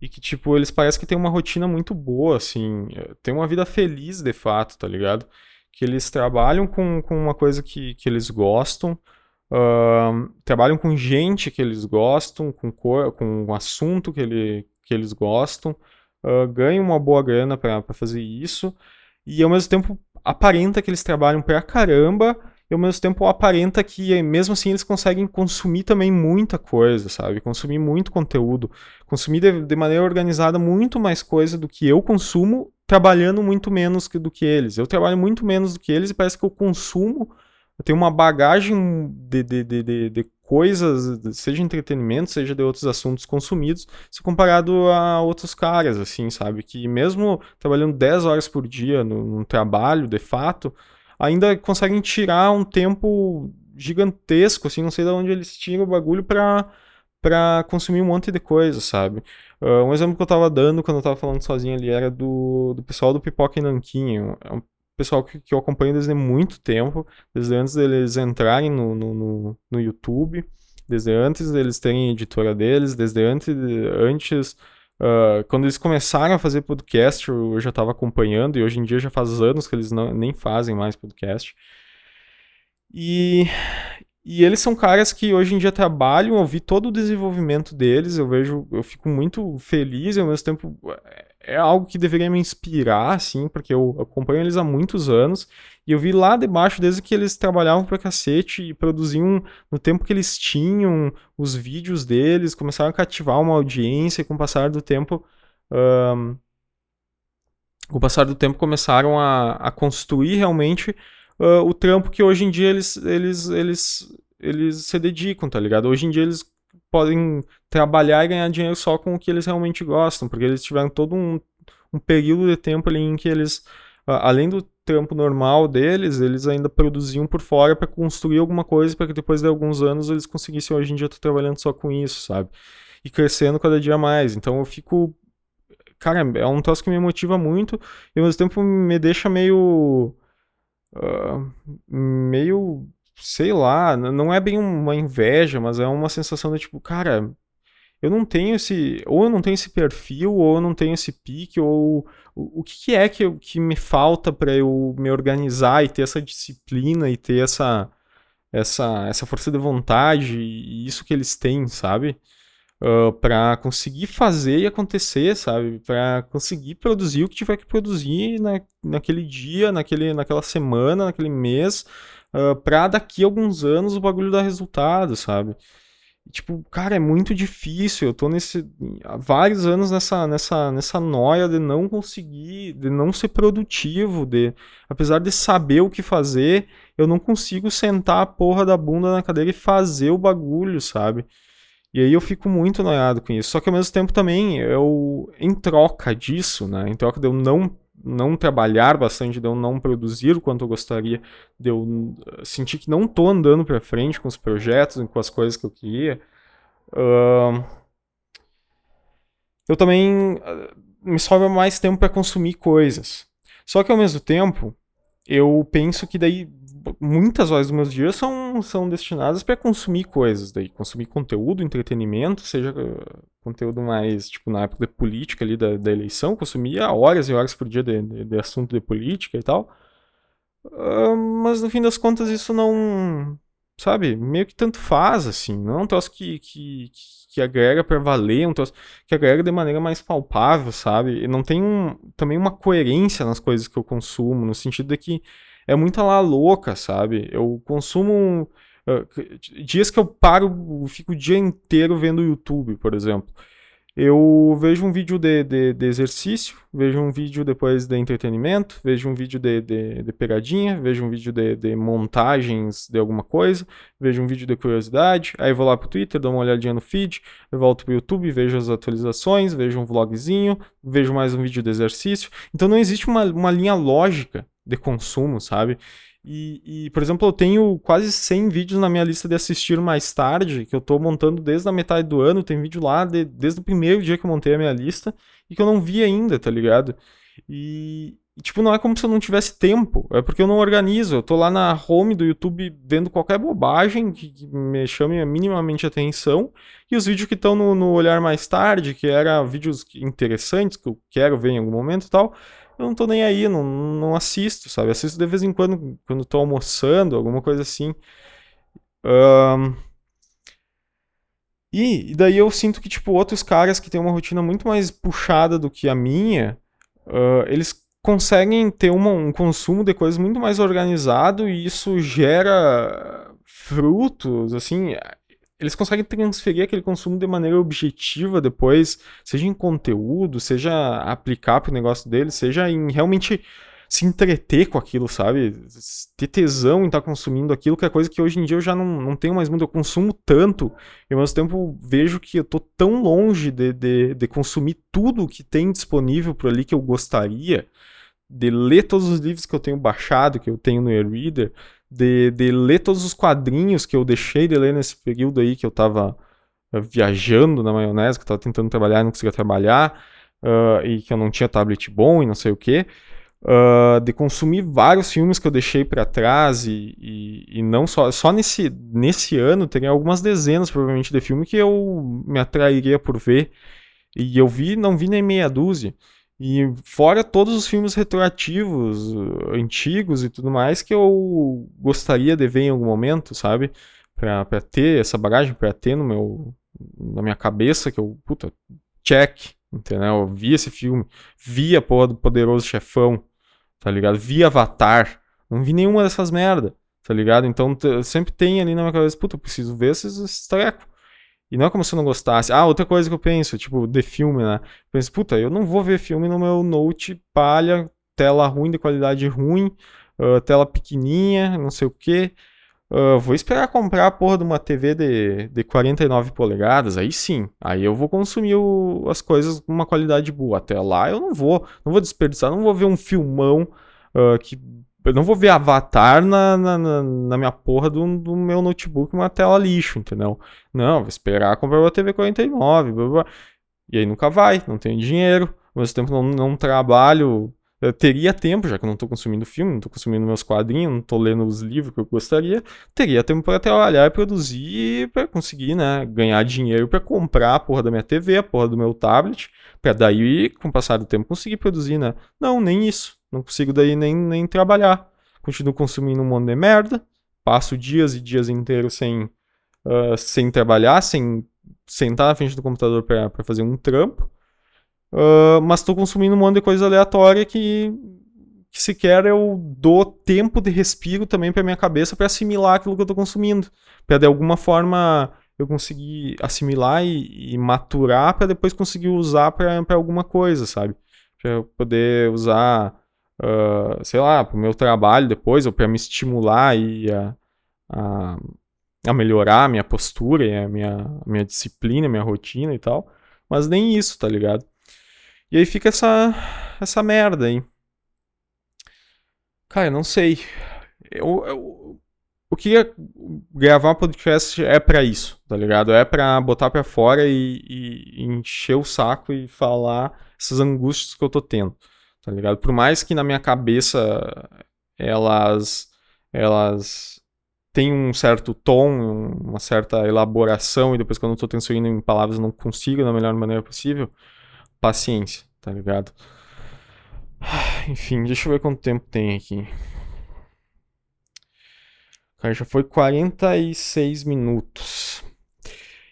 [SPEAKER 1] e que, tipo, eles parecem que têm uma rotina muito boa, assim, é, tem uma vida feliz, de fato, tá ligado? Que eles trabalham com, com uma coisa que, que eles gostam, uh, trabalham com gente que eles gostam, com, cor, com um assunto que, ele, que eles gostam, uh, ganham uma boa grana para fazer isso, e ao mesmo tempo aparenta que eles trabalham pra caramba, e ao mesmo tempo aparenta que mesmo assim eles conseguem consumir também muita coisa, sabe? Consumir muito conteúdo, consumir de, de maneira organizada muito mais coisa do que eu consumo, trabalhando muito menos que, do que eles. Eu trabalho muito menos do que eles e parece que eu consumo, eu tenho uma bagagem de, de, de, de coisas, seja entretenimento, seja de outros assuntos consumidos, se comparado a outros caras, assim, sabe? Que mesmo trabalhando 10 horas por dia num trabalho, de fato, ainda conseguem tirar um tempo gigantesco, assim, não sei de onde eles tiram o bagulho pra, pra consumir um monte de coisa, sabe? Uh, um exemplo que eu tava dando quando eu tava falando sozinho ali era do, do pessoal do Pipoca e Nanquinho. É um pessoal que, que eu acompanho desde muito tempo, desde antes deles entrarem no, no, no, no YouTube, desde antes deles terem editora deles, desde antes, antes uh, quando eles começaram a fazer podcast, eu já estava acompanhando, e hoje em dia já faz anos que eles não, nem fazem mais podcast. E, e eles são caras que hoje em dia trabalham, eu vi todo o desenvolvimento deles, eu vejo, eu fico muito feliz e ao mesmo tempo é, algo que deveria me inspirar, assim, porque eu acompanho eles há muitos anos e eu vi lá debaixo desde que eles trabalhavam pra cacete e produziam no tempo que eles tinham os vídeos deles, começaram a cativar uma audiência e com o passar do tempo. Um, com o passar do tempo começaram a, a construir realmente uh, o trampo que hoje em dia eles, eles, eles, eles se dedicam, tá ligado? Hoje em dia eles podem trabalhar e ganhar dinheiro só com o que eles realmente gostam, porque eles tiveram todo um, um período de tempo ali em que eles, além do trampo normal deles, eles ainda produziam por fora para construir alguma coisa para que depois de alguns anos eles conseguissem hoje em dia estar trabalhando só com isso, sabe? E crescendo cada dia mais. Então eu fico. Cara, é um troço que me motiva muito e ao mesmo tempo me deixa meio uh, meio, sei lá, não é bem uma inveja, mas é uma sensação de tipo, cara, eu não tenho esse, ou eu não tenho esse perfil, ou eu não tenho esse pique, ou o, o que, é que, eu, que me falta para eu me organizar e ter essa disciplina e ter essa, essa, essa força de vontade e isso que eles têm, sabe? Uh, para conseguir fazer e acontecer, sabe? Para conseguir produzir o que tiver que produzir na, naquele dia, naquele, naquela semana, naquele mês, uh, para daqui a alguns anos o bagulho dar resultado, sabe? tipo, cara, é muito difícil. Eu tô nesse há vários anos nessa nessa nessa noia de não conseguir, de não ser produtivo, de apesar de saber o que fazer, eu não consigo sentar a porra da bunda na cadeira e fazer o bagulho, sabe? E aí eu fico muito noiado com isso. Só que ao mesmo tempo também eu em troca disso, né? Em troca de eu não não trabalhar bastante, de eu não produzir o quanto eu gostaria, de eu eh, sentir que não estou andando para frente com os projetos, com as coisas que eu queria, uh, eu também uh, me sobra mais tempo para consumir coisas. Só que ao mesmo tempo, eu penso que daí muitas horas dos meus dias são, são destinadas para consumir coisas, daí consumir conteúdo, entretenimento, seja uh, conteúdo mais, tipo, na época de política ali da, da eleição, consumia horas e horas por dia de, de, de assunto de política e tal. Uh, mas no fim das contas isso não, sabe, meio que tanto faz, assim, não é um troço que, que, que agrega para valer, é um troço que agrega de maneira mais palpável, sabe, e não tem um, também uma coerência nas coisas que eu consumo, no sentido de que é muita lá louca, sabe? Eu consumo. Uh, dias que eu paro, fico o dia inteiro vendo YouTube, por exemplo. Eu vejo um vídeo de, de, de, exercício, vejo um vídeo depois de entretenimento, vejo um vídeo de, de, de pegadinha, vejo um vídeo de, montagens de alguma coisa, vejo um vídeo de curiosidade, aí vou lá pro Twitter, dou uma olhadinha no feed, volto pro YouTube, vejo as atualizações, vejo um vlogzinho, vejo mais um vídeo de exercício. Então não existe uma, uma linha lógica de consumo, sabe? E, e, por exemplo, eu tenho quase 100 vídeos na minha lista de assistir mais tarde, que eu tô montando desde a metade do ano. Tem vídeo lá de, desde o primeiro dia que eu montei a minha lista e que eu não vi ainda, tá ligado? E, tipo, não é como se eu não tivesse tempo, é porque eu não organizo. Eu tô lá na home do YouTube vendo qualquer bobagem que, que me chame minimamente atenção. E os vídeos que estão no, no olhar mais tarde, que eram vídeos interessantes, que eu quero ver em algum momento e tal, eu não tô nem aí, não, não assisto, sabe? Assisto de vez em quando, quando tô almoçando, alguma coisa assim. Um... E, daí eu sinto que, tipo, outros caras que têm uma rotina muito mais puxada do que a minha, uh, eles conseguem ter uma, um consumo de coisas muito mais organizado e isso gera frutos, assim, eles conseguem transferir aquele consumo de maneira objetiva depois, seja em conteúdo, seja aplicar para o negócio deles, seja em realmente se entreter com aquilo, sabe? Ter tesão em estar tá consumindo aquilo, que é coisa que hoje em dia eu já não, não tenho mais muito. Eu consumo tanto, e ao mesmo tempo vejo que eu tô tão longe de, de, de consumir tudo que tem disponível por ali que eu gostaria, de ler todos os livros que eu tenho baixado, que eu tenho no e-reader, de, de ler todos os quadrinhos que eu deixei de ler nesse período aí que eu tava uh, viajando na maionese, que eu tava tentando trabalhar e não conseguia trabalhar, uh, e que eu não tinha tablet bom e não sei o que. Uh, de consumir vários filmes que eu deixei para trás e, e, e, não só só nesse, nesse ano teria algumas dezenas provavelmente de filmes que eu me atrairia por ver e eu vi não vi nem meia dúzia e fora todos os filmes retroativos, uh, antigos e tudo mais, que eu gostaria de ver em algum momento, sabe? Pra, pra ter essa bagagem, pra ter no meu, na minha cabeça, que eu, puta, check, entendeu? Eu vi esse filme, vi a porra do Poderoso Chefão, tá ligado? Vi Avatar, não vi nenhuma dessas merda, tá ligado? Então sempre tem ali na minha cabeça, puta, eu preciso ver esses, esses trecos. E não é como se eu não gostasse. Ah, outra coisa que eu penso, tipo, de filme, né? Eu penso, puta, eu não vou ver filme no meu Note palha, tela ruim, de qualidade ruim, uh, tela pequenininha, não sei o quê. Uh, vou esperar comprar a porra de uma TV de, de 49 polegadas, aí sim. Aí eu vou consumir o, as coisas com uma qualidade boa. Até lá eu não vou, não vou desperdiçar, não vou ver um filmão uh, que eu não vou ver Avatar na, na, na minha porra do, do, meu notebook uma tela lixo, entendeu? Não, vou esperar comprar uma TV 49, blá, blá. e aí nunca vai, não tenho dinheiro, ao mesmo tempo não, não trabalho eu teria tempo, já que eu não estou consumindo filme, não estou consumindo meus quadrinhos, não estou lendo os livros que eu gostaria, teria tempo para trabalhar e produzir para conseguir, né, ganhar dinheiro para comprar a porra da minha TV, a porra do meu tablet, para daí, com o passar do tempo, conseguir produzir, né? Não, nem isso. Não consigo daí nem, nem trabalhar. Continuo consumindo um monte de merda, passo dias e dias inteiros sem, uh, sem trabalhar, sem sentar na frente do computador para fazer um trampo. Uh, mas estou consumindo um monte de coisa aleatória que, que sequer eu dou tempo de respiro também para minha cabeça para assimilar aquilo que eu estou consumindo. Para de alguma forma eu conseguir assimilar e, e maturar para depois conseguir usar para alguma coisa, sabe? Para poder usar, uh, sei lá, para o meu trabalho depois, ou para me estimular e a, a, a, melhorar a minha postura, a minha, a minha disciplina, a minha rotina e tal. Mas nem isso, tá ligado? E aí fica essa, essa merda aí. Cara, não sei. Eu, eu, o que gravar podcast é para isso, tá ligado? É para botar para fora e, e, encher o saco e falar essas angústias que eu tô tendo, tá ligado? Por mais que na minha cabeça elas elas têm um certo tom, uma certa elaboração e depois quando eu tô transferindo em palavras eu não consigo da melhor maneira possível paciência, tá ligado? Enfim, deixa eu ver quanto tempo tem aqui. Cara, já foi 46 minutos.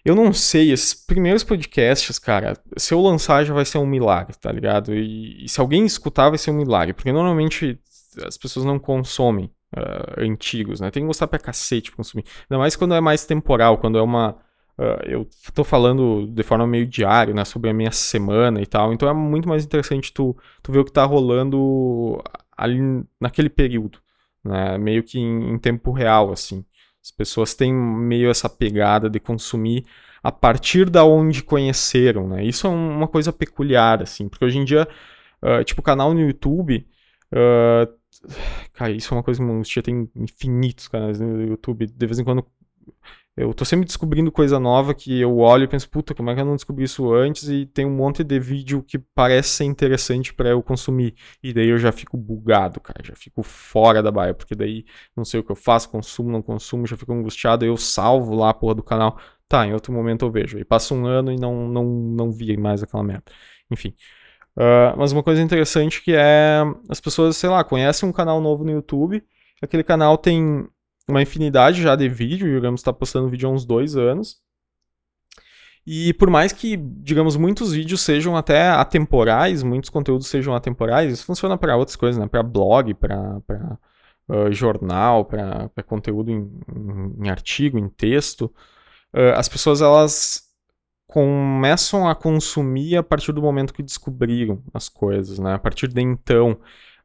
[SPEAKER 1] Eu não sei, esses primeiros podcasts, cara, se eu lançar já vai ser um milagre, tá ligado? E, e se alguém escutar vai ser um milagre, porque normalmente as pessoas não consomem uh, antigos, né? Tem que gostar pra cacete pra consumir. Ainda mais quando é mais temporal, quando é uma Uh, eu tô falando de forma meio diária, né, sobre a minha semana e tal, então é muito mais interessante tu, tu ver o que tá rolando ali naquele período, né, meio que em, em tempo real, assim. As pessoas têm meio essa pegada de consumir a partir da onde conheceram, né, isso é uma coisa peculiar, assim, porque hoje em dia, uh, tipo, canal no YouTube, uh, cara, isso é uma coisa que já tem infinitos canais no YouTube, de vez em quando eu tô sempre descobrindo coisa nova que eu olho e penso, puta, como é que eu não descobri isso antes? E tem um monte de vídeo que parece ser interessante para eu consumir. E daí eu já fico bugado, cara, já fico fora da baia, porque daí não sei o que eu faço, consumo, não consumo, já fico angustiado, eu salvo lá a porra do canal. Tá, em outro momento eu vejo. E passa um ano e não, não, não vi mais aquela merda. Enfim. Uh, mas uma coisa interessante que é as pessoas, sei lá, conhecem um canal novo no YouTube, aquele canal tem uma infinidade já de vídeo, digamos, está postando vídeo há uns dois anos. E por mais que, digamos, muitos vídeos sejam até atemporais, muitos conteúdos sejam atemporais, isso funciona para outras coisas, né? Para blog, para uh, jornal, para conteúdo em, em, em, artigo, em texto. Uh, as pessoas elas começam a consumir a partir do momento que descobriram as coisas, né? A partir de então.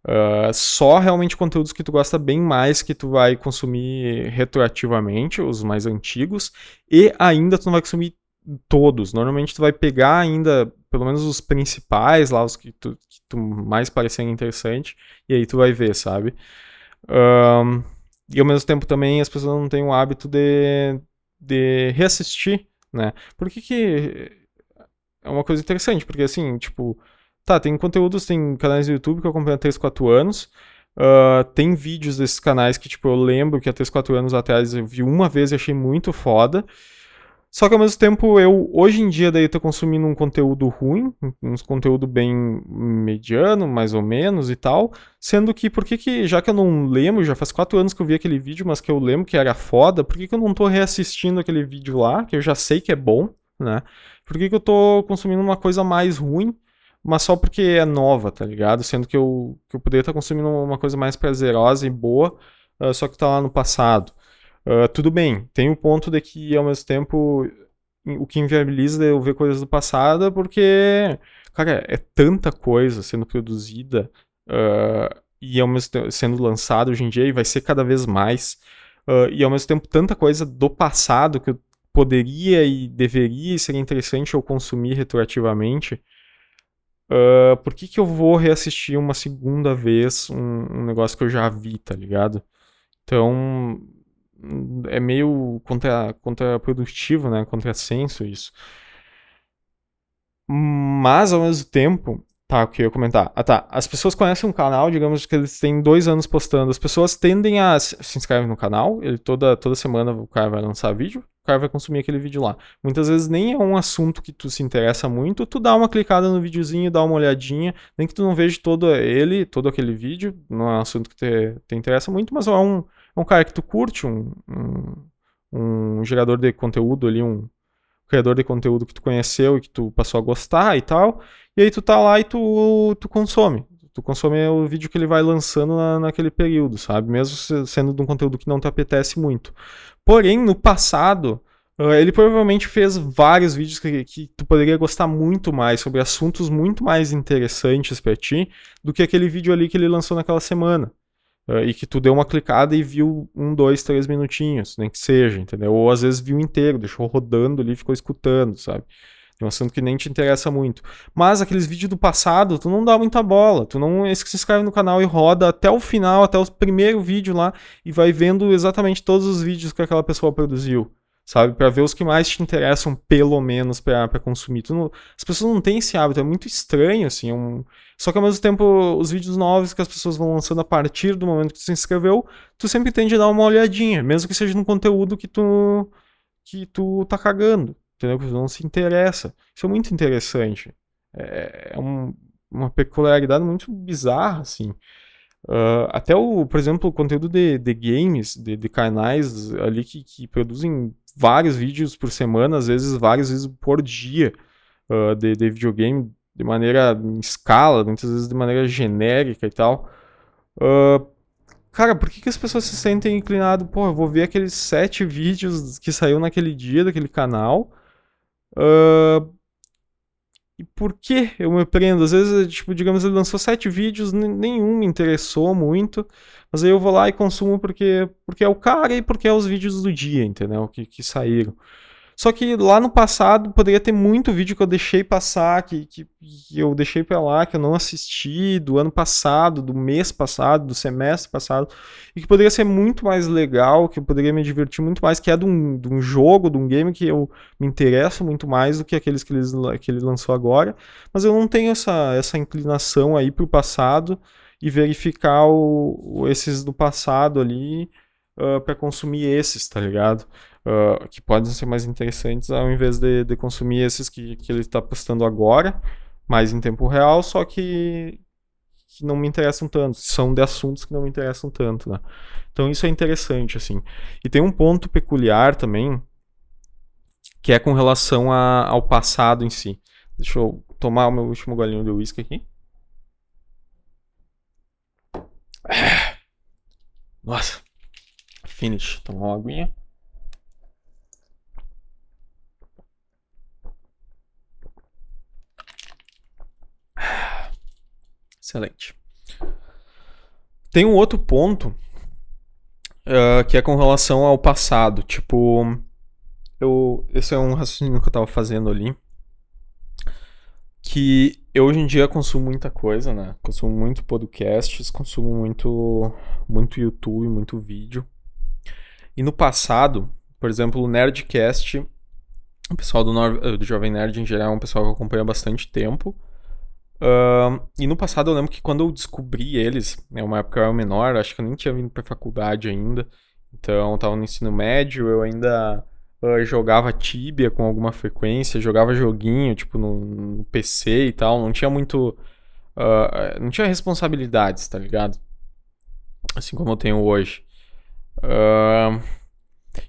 [SPEAKER 1] Uh, só realmente conteúdos que tu gosta bem mais que tu vai consumir retroativamente, os mais antigos, e ainda tu não vai consumir todos. Normalmente tu vai pegar ainda, pelo menos os principais lá, os que tu, que tu mais parecerem interessante, e aí tu vai ver, sabe? Um, e ao mesmo tempo também as pessoas não têm o hábito de, de reassistir, né? Por que que... É uma coisa interessante, porque assim, tipo Tá, tem conteúdos, tem canais do YouTube que eu acompanho há 3, 4 anos. Uh, tem vídeos desses canais que, tipo, eu lembro que há 3, 4 anos atrás eu vi uma vez e achei muito foda. Só que ao mesmo tempo, eu hoje em dia daí tô consumindo um conteúdo ruim, um conteúdo bem mediano, mais ou menos e tal. Sendo que, por que que, já que eu não lembro, já faz 4 anos que eu vi aquele vídeo, mas que eu lembro que era foda, por que que eu não tô reassistindo aquele vídeo lá, que eu já sei que é bom, né? Por que que eu tô consumindo uma coisa mais ruim? Mas só porque é nova, tá ligado? Sendo que eu, que eu poderia estar consumindo uma coisa mais prazerosa e boa, uh, só que tá lá no passado. Uh, tudo bem, tem o ponto de que, ao mesmo tempo, o que inviabiliza eu ver coisas do passado é porque, cara, é tanta coisa sendo produzida uh, e ao mesmo tempo sendo lançada hoje em dia e vai ser cada vez mais. e ao mesmo tempo, tanta coisa do passado que eu poderia e deveria ser interessante eu consumir retroativamente uh, por que, que eu vou reassistir uma segunda vez um, um, negócio que eu já vi, tá ligado? Então, é meio contra, contraprodutivo, né? Contrassenso isso. Mas, ao mesmo tempo, Tá, o que eu ia comentar. Ah, tá. As pessoas conhecem um canal, digamos que eles têm dois anos postando. As pessoas tendem a se, inscrevem no canal. Ele toda, toda semana o cara vai lançar vídeo, o cara vai consumir aquele vídeo lá. Muitas vezes nem é um assunto que tu se interessa muito, tu dá uma clicada no videozinho, dá uma olhadinha, nem que tu não veja todo ele, todo aquele vídeo, não é um assunto que te, te interessa muito, mas é um, é um cara que tu curte, um, um, um gerador de conteúdo ali, um criador de conteúdo que tu conheceu e que tu passou a gostar e tal. E aí tu tá lá e tu, tu consome. Tu consome o vídeo que ele vai lançando na, naquele período, sabe? Mesmo sendo de um conteúdo que não te apetece muito. Porém, no passado, ah, ele provavelmente fez vários vídeos que, que tu poderia gostar muito mais, sobre assuntos muito mais interessantes para ti, do que aquele vídeo ali que ele lançou naquela semana. Uh, e que tu deu uma clicada e viu um, dois, três minutinhos, nem que seja, entendeu? Ou às vezes viu inteiro, deixou rodando ali ficou escutando, sabe? É um assunto que nem te interessa muito. Mas aqueles vídeos do passado, tu não dá muita bola. Tu não se inscreve no canal e roda até o final, até o primeiro vídeo lá, e vai vendo exatamente todos os vídeos que aquela pessoa produziu. Sabe? Para ver os que mais te interessam, pelo menos, para consumir. Não, as pessoas não têm esse hábito, é muito estranho, assim. É um... Só que ao mesmo tempo, os vídeos novos que as pessoas vão lançando a partir do momento que tu se inscreveu, tu sempre tende a dar uma olhadinha, mesmo que seja num conteúdo que tu, que tu tá cagando entendeu? Que não se interessa. Isso é muito interessante. É, é um, uma peculiaridade muito bizarra, assim. Uh, até o, por exemplo, o conteúdo de, de games, de, de canais ali que, que, produzem vários vídeos por semana, às vezes várias vezes por dia uh, de, de, videogame, de maneira em escala, muitas vezes de maneira genérica e tal. Uh, cara, por que, que as pessoas se sentem inclinadas? Pô, eu vou ver aqueles sete vídeos que saiu naquele dia daquele canal Uh, e por que eu me prendo? Às vezes, tipo, digamos, ele lançou sete vídeos, nenhum me interessou muito, mas aí eu vou lá e consumo porque, porque é o cara e porque é os vídeos do dia, entendeu? Que, que saíram. Só que lá no passado poderia ter muito vídeo que eu deixei passar, que, que, que, eu deixei pra lá, que eu não assisti do ano passado, do mês passado, do semestre passado, e que poderia ser muito mais legal, que eu poderia me divertir muito mais, que é de um, de um jogo, de um game que eu me interesso muito mais do que aqueles que, eles, que ele lançou agora. Mas eu não tenho essa, essa inclinação aí pro passado e verificar o, esses do passado ali uh, para consumir esses, tá ligado? Uh, que podem ser mais interessantes ao invés de, de consumir esses que, que ele está postando agora, mais em tempo real, só que, que não me interessam tanto, são de assuntos que não me interessam tanto, né? Então isso é interessante, assim. E tem um ponto peculiar também, que é com relação a, ao passado em si. Deixa eu tomar o meu último golinho de uísque aqui. Nossa. Finish. Tomar uma aguinha. Excelente. Tem um outro ponto uh, que é com relação ao passado. Tipo, eu, esse é um raciocínio que eu tava fazendo ali. Que eu hoje em dia consumo muita coisa, né? Consumo muito podcasts, consumo muito, muito YouTube, muito vídeo. E no passado, por exemplo, o Nerdcast, o pessoal do, Nor do Jovem Nerd em geral é um pessoal que eu acompanho há bastante tempo. Uh, e no passado eu lembro que quando eu descobri eles, né, uma época eu era menor, acho que eu nem tinha vindo pra faculdade ainda, então eu tava no ensino médio, eu ainda uh, jogava Tibia com alguma frequência, jogava joguinho, tipo, no, no PC e tal, não tinha muito. Uh, não tinha responsabilidades, tá ligado? Assim como eu tenho hoje.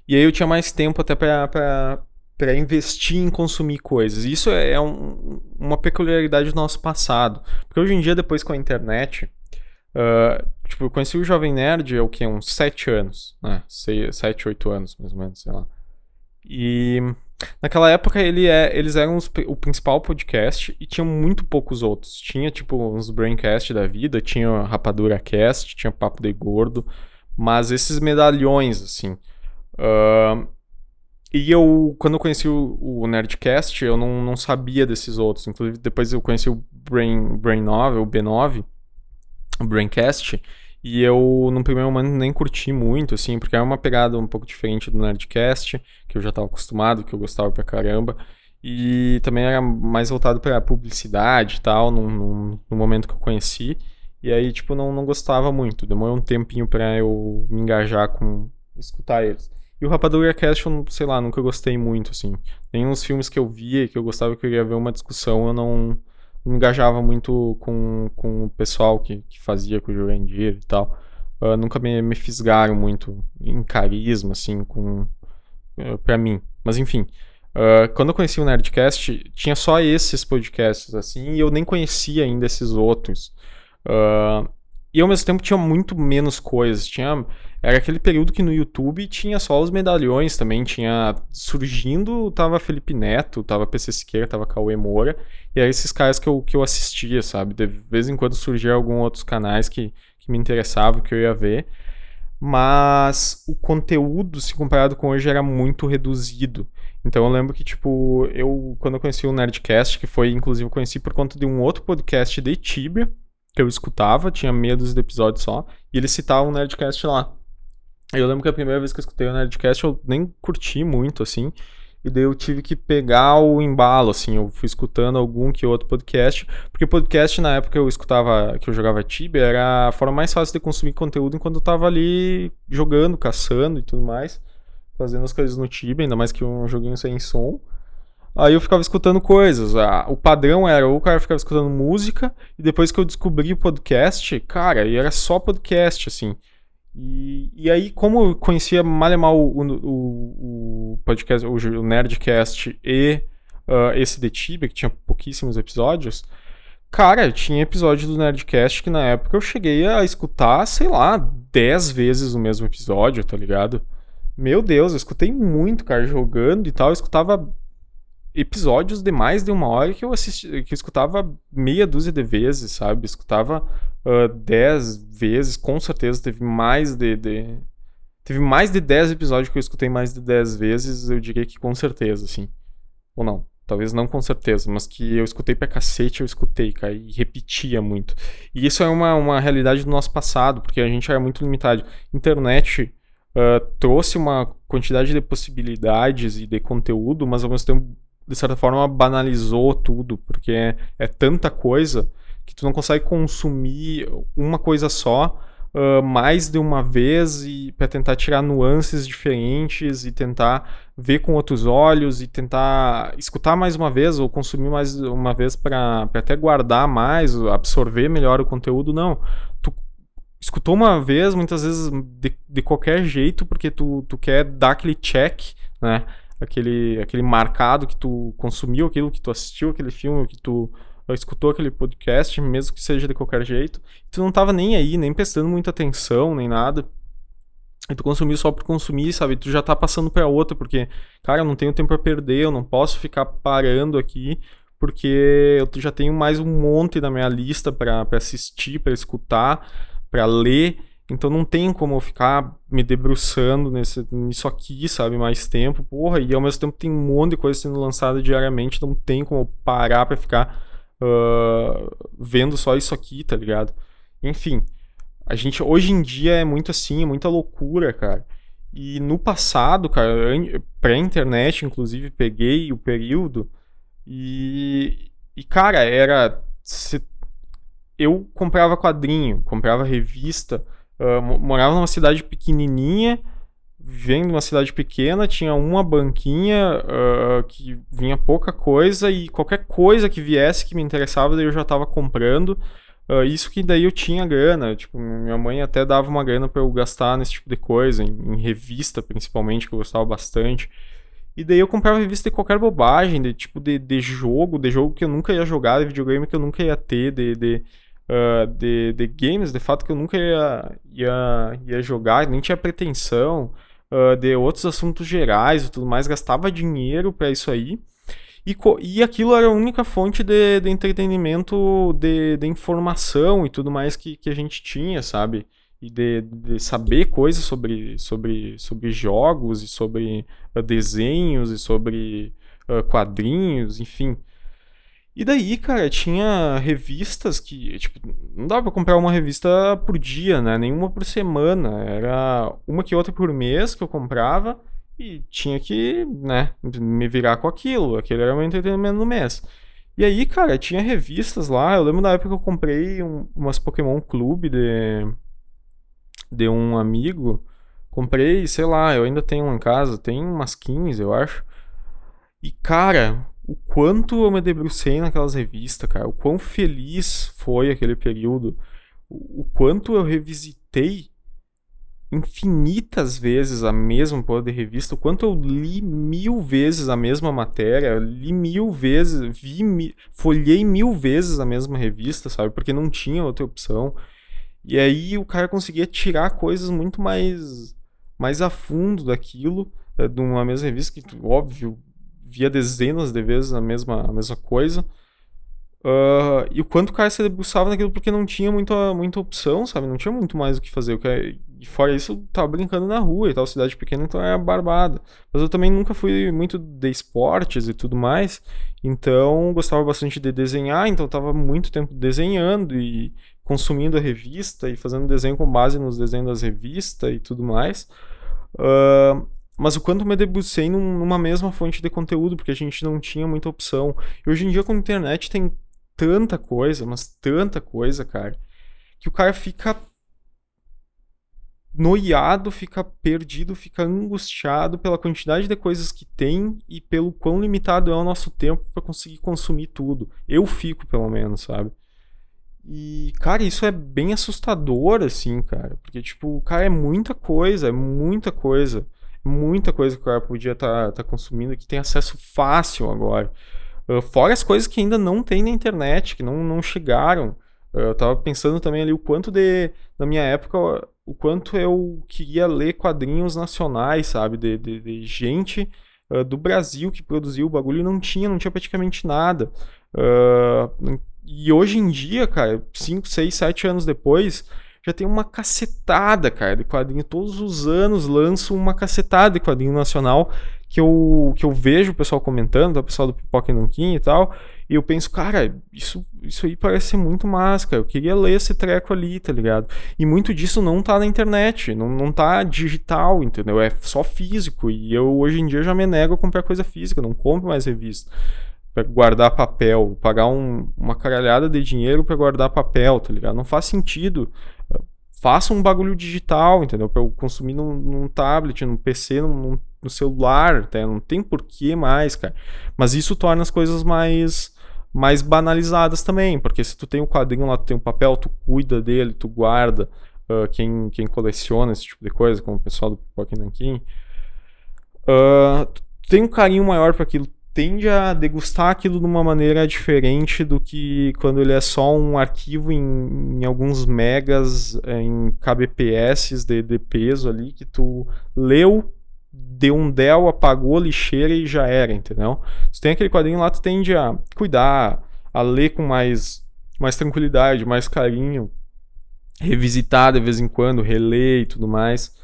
[SPEAKER 1] e aí eu tinha mais tempo até pra, pra, para investir em consumir coisas. Isso é um, uma peculiaridade do nosso passado. Porque hoje em dia, depois com a internet, uh, tipo, eu conheci o Jovem Nerd há o que? Uns 7 anos, né? 7, 8 anos, mais ou menos, sei lá. E naquela época ele é, eles eram os, o principal podcast e tinham muito poucos outros. Tinha, tipo, uns Braincast da vida, tinha Rapadura Cast, tinha Papo de Gordo, mas esses medalhões, assim. Uh, e eu, quando eu conheci o, o, Nerdcast, eu não, não sabia desses outros. Inclusive, depois eu conheci o Brain, Brain 9, o B9, o Braincast, e eu, no primeiro momento, nem curti muito, assim, porque é uma pegada um pouco diferente do Nerdcast, que eu já estava acostumado, que eu gostava pra caramba. E também era mais voltado para publicidade e tal, no, no, no, momento que eu conheci. E aí, tipo, não, não gostava muito. Demorou um tempinho para eu me engajar com escutar eles. E o Rapadura Cast, eu, sei lá, nunca gostei muito, assim. Nem nos filmes que eu via, que eu gostava que eu ia ver uma discussão, eu não, me engajava muito com, com o pessoal que, que fazia com o Jurandir e tal. Uh, nunca me, me fisgaram muito em carisma, assim, com... Uh, pra mim. Mas, enfim... Uh, quando eu conheci o Nerdcast, tinha só esses podcasts, assim, e eu nem conhecia ainda esses outros. Uh, e ao mesmo tempo tinha muito menos coisas. Tinha, era aquele período que no YouTube tinha só os medalhões também. Tinha surgindo, tava Felipe Neto, tava PC Siqueira, tava Cauê Moura. E eram esses caras que eu, que eu assistia, sabe? De vez em quando surgia alguns outros canais que, que me interessavam, que eu ia ver. Mas o conteúdo, se comparado com hoje, era muito reduzido. Então eu lembro que, tipo, eu, quando eu conheci o Nerdcast, que foi, inclusive, eu conheci por conta de um outro podcast de Tibia, que eu escutava, tinha meia dúzia de episódios só, e eles citavam o Nerdcast lá. Eu lembro que a primeira vez que eu escutei o Nerdcast eu nem curti muito, assim, e daí eu tive que pegar o embalo, assim, eu fui escutando algum que outro podcast, porque podcast na época eu escutava, que eu jogava Tibia, era a forma mais fácil de consumir conteúdo enquanto eu tava ali jogando, caçando e tudo mais fazendo as coisas no Tibia, ainda mais que um joguinho sem som. Aí eu ficava escutando coisas. Ah, o padrão era ou o cara ficava escutando música, e depois que eu descobri o podcast, cara, e era só podcast, assim. E, e aí, como eu conhecia mal e mal o, o, o podcast, o Nerdcast e uh, esse de Tibia, que tinha pouquíssimos episódios, cara, tinha episódio do Nerdcast que na época eu cheguei a escutar, sei lá, 10 vezes o mesmo episódio, tá ligado? Meu Deus, eu escutei muito, cara, jogando e tal. Eu escutava episódios de mais de uma hora que eu assisti, que eu escutava meia dúzia de vezes, sabe? Escutava uh, dez vezes, com certeza teve mais de, de, Teve mais de dez episódios que eu escutei mais de dez vezes, eu diria que com certeza, assim. Ou não, talvez não com certeza, mas que eu escutei pra cacete, eu escutei, cara, e repetia muito. E isso é uma, uma realidade do nosso passado, porque a gente era muito limitado. Internet uh, trouxe uma quantidade de possibilidades e de conteúdo, mas ao mesmo tempo, de certa forma, banalizou tudo, porque é, tanta coisa que tu não consegue consumir uma coisa só uh, mais de uma vez e para tentar tirar nuances diferentes e tentar ver com outros olhos e tentar escutar mais uma vez ou consumir mais uma vez para até guardar mais, absorver melhor o conteúdo. Não, tu escutou uma vez, muitas vezes de, de qualquer jeito, porque tu, tu quer dar aquele check, né? Aquele, aquele marcado que tu consumiu aquilo, que tu assistiu aquele filme, que tu escutou aquele podcast, mesmo que seja de qualquer jeito. Tu não tava nem aí, nem prestando muita atenção, nem nada. E tu consumiu só por consumir, sabe? Tu já tá passando pra outra, porque, cara, eu não tenho tempo a perder, eu não posso ficar parando aqui, porque eu já tenho mais um monte na minha lista para assistir, para escutar para ler, então não tem como eu ficar me debruçando nesse, nisso aqui, sabe, mais tempo, porra, e ao mesmo tempo tem um monte de coisa sendo lançada diariamente, não tem como parar pra ficar uh, vendo só isso aqui, tá ligado? Enfim, a gente hoje em dia é muito assim, é muita loucura, cara. E no passado, cara, pré-internet, inclusive, peguei o período e, e cara, era eu comprava quadrinho, comprava revista, uh, morava numa cidade pequenininha, vendo uma cidade pequena, tinha uma banquinha uh, que vinha pouca coisa e qualquer coisa que viesse que me interessava, eu já estava comprando. Uh, isso que daí eu tinha grana, tipo, minha mãe até dava uma grana para eu gastar nesse tipo de coisa, em, em, revista principalmente, que eu gostava bastante. E daí eu comprava revista de qualquer bobagem, de tipo de, de jogo, de jogo que eu nunca ia jogar, de videogame que eu nunca ia ter, de, de uh, de, de games, de fato que eu nunca ia, ia, ia jogar, nem tinha pretensão, uh, de outros assuntos gerais e tudo mais, gastava dinheiro para isso aí. E, e aquilo era a única fonte de, de entretenimento, de, de informação e tudo mais que, que a gente tinha, sabe? E de, de saber coisas sobre, sobre, sobre jogos e sobre uh, desenhos e sobre uh, quadrinhos, enfim. E daí, cara, tinha revistas que, tipo, não dava pra comprar uma revista por dia, né? Nenhuma por semana. Era uma que outra por mês que eu comprava. e tinha que, né, me virar com aquilo. Aquele era o meu entretenimento no mês. E aí, cara, tinha revistas lá. Eu lembro da época que eu comprei um, umas Pokémon Clube de, de um amigo. Comprei, sei lá, eu ainda tenho uma em casa, tem umas 15, eu acho. E, cara, o quanto eu me debrucei naquelas revistas, cara, o quão feliz foi aquele período, o, quanto eu revisitei infinitas vezes a mesma porra de revista, o quanto eu li mil vezes a mesma matéria, li mil vezes, vi, mi, folhei mil vezes a mesma revista, sabe? Porque não tinha outra opção. E aí o cara conseguia tirar coisas muito mais, mais a fundo daquilo, é, de uma mesma revista, que, óbvio, via dezenas de vezes a mesma, a mesma coisa. Uh, e o quanto o cara se debruçava naquilo porque não tinha muita, muita opção, sabe? Não tinha muito mais o que fazer. O cara, e fora isso, tava brincando na rua e tal, cidade pequena, então era barbada. Mas eu também nunca fui muito de esportes e tudo mais, então gostava bastante de desenhar, então tava muito tempo desenhando e consumindo a revista e fazendo desenho com base nos desenhos das revistas e tudo mais. Uh, mas o quanto me debrucei num, numa mesma fonte de conteúdo, porque a gente não tinha muita opção. E hoje em dia com a internet tem tanta coisa, mas tanta coisa, cara, que o cara fica noiado, fica perdido, fica angustiado pela quantidade de coisas que tem e pelo quão limitado é o nosso tempo para conseguir consumir tudo. Eu fico, pelo menos, sabe? E, cara, isso é bem assustador, assim, cara. Porque, tipo, cara, é muita coisa, é muita coisa. Muita coisa que o cara podia estar tá, tá consumindo que tem acesso fácil agora. Uh, fora as coisas que ainda não tem na internet, que não, não chegaram. Uh, eu tava pensando também ali o quanto de. Na minha época, o quanto eu queria ler quadrinhos nacionais, sabe? De, de, de gente uh, do Brasil que produziu o bagulho e não tinha, não tinha praticamente nada. E hoje em dia, cara, 5, 6, 7 anos depois, já tem uma cacetada, cara, de quadrinho. Todos os anos lanço uma cacetada de quadrinho nacional que eu, que eu vejo o pessoal comentando, o pessoal do Pipoca e Nanquim e tal, e eu penso, cara, isso, isso aí parece ser muito massa, cara. Eu queria ler esse treco ali, tá ligado? E muito disso não tá na internet, não, não tá digital, entendeu? É só físico. E eu hoje em dia já me nego a comprar coisa física, não compro mais revista. Pra guardar papel, pagar um, uma caralhada de dinheiro para guardar papel, tá ligado? Não faz sentido faça um bagulho digital, entendeu? Para eu consumir num, num, tablet, num PC, num, no celular, tá? não tem porquê mais, cara. Mas isso torna as coisas mais mais banalizadas também, porque se tu tem um quadrinho lá, tu tem um papel, tu cuida dele, tu guarda, uh, quem, quem coleciona esse tipo de coisa, como o pessoal do Pokémon Nankin, uh, tem um carinho maior para aquilo, tende a degustar aquilo de uma maneira diferente do que quando ele é só um arquivo em, em alguns megas, em kbps de, de peso ali, que tu leu deu um del, apagou, lixeira e já era, entendeu? Se tem aquele quadrinho lá, tu tende a cuidar, a ler com mais, mais tranquilidade, mais carinho, revisitar de vez em quando, reler e tudo mais.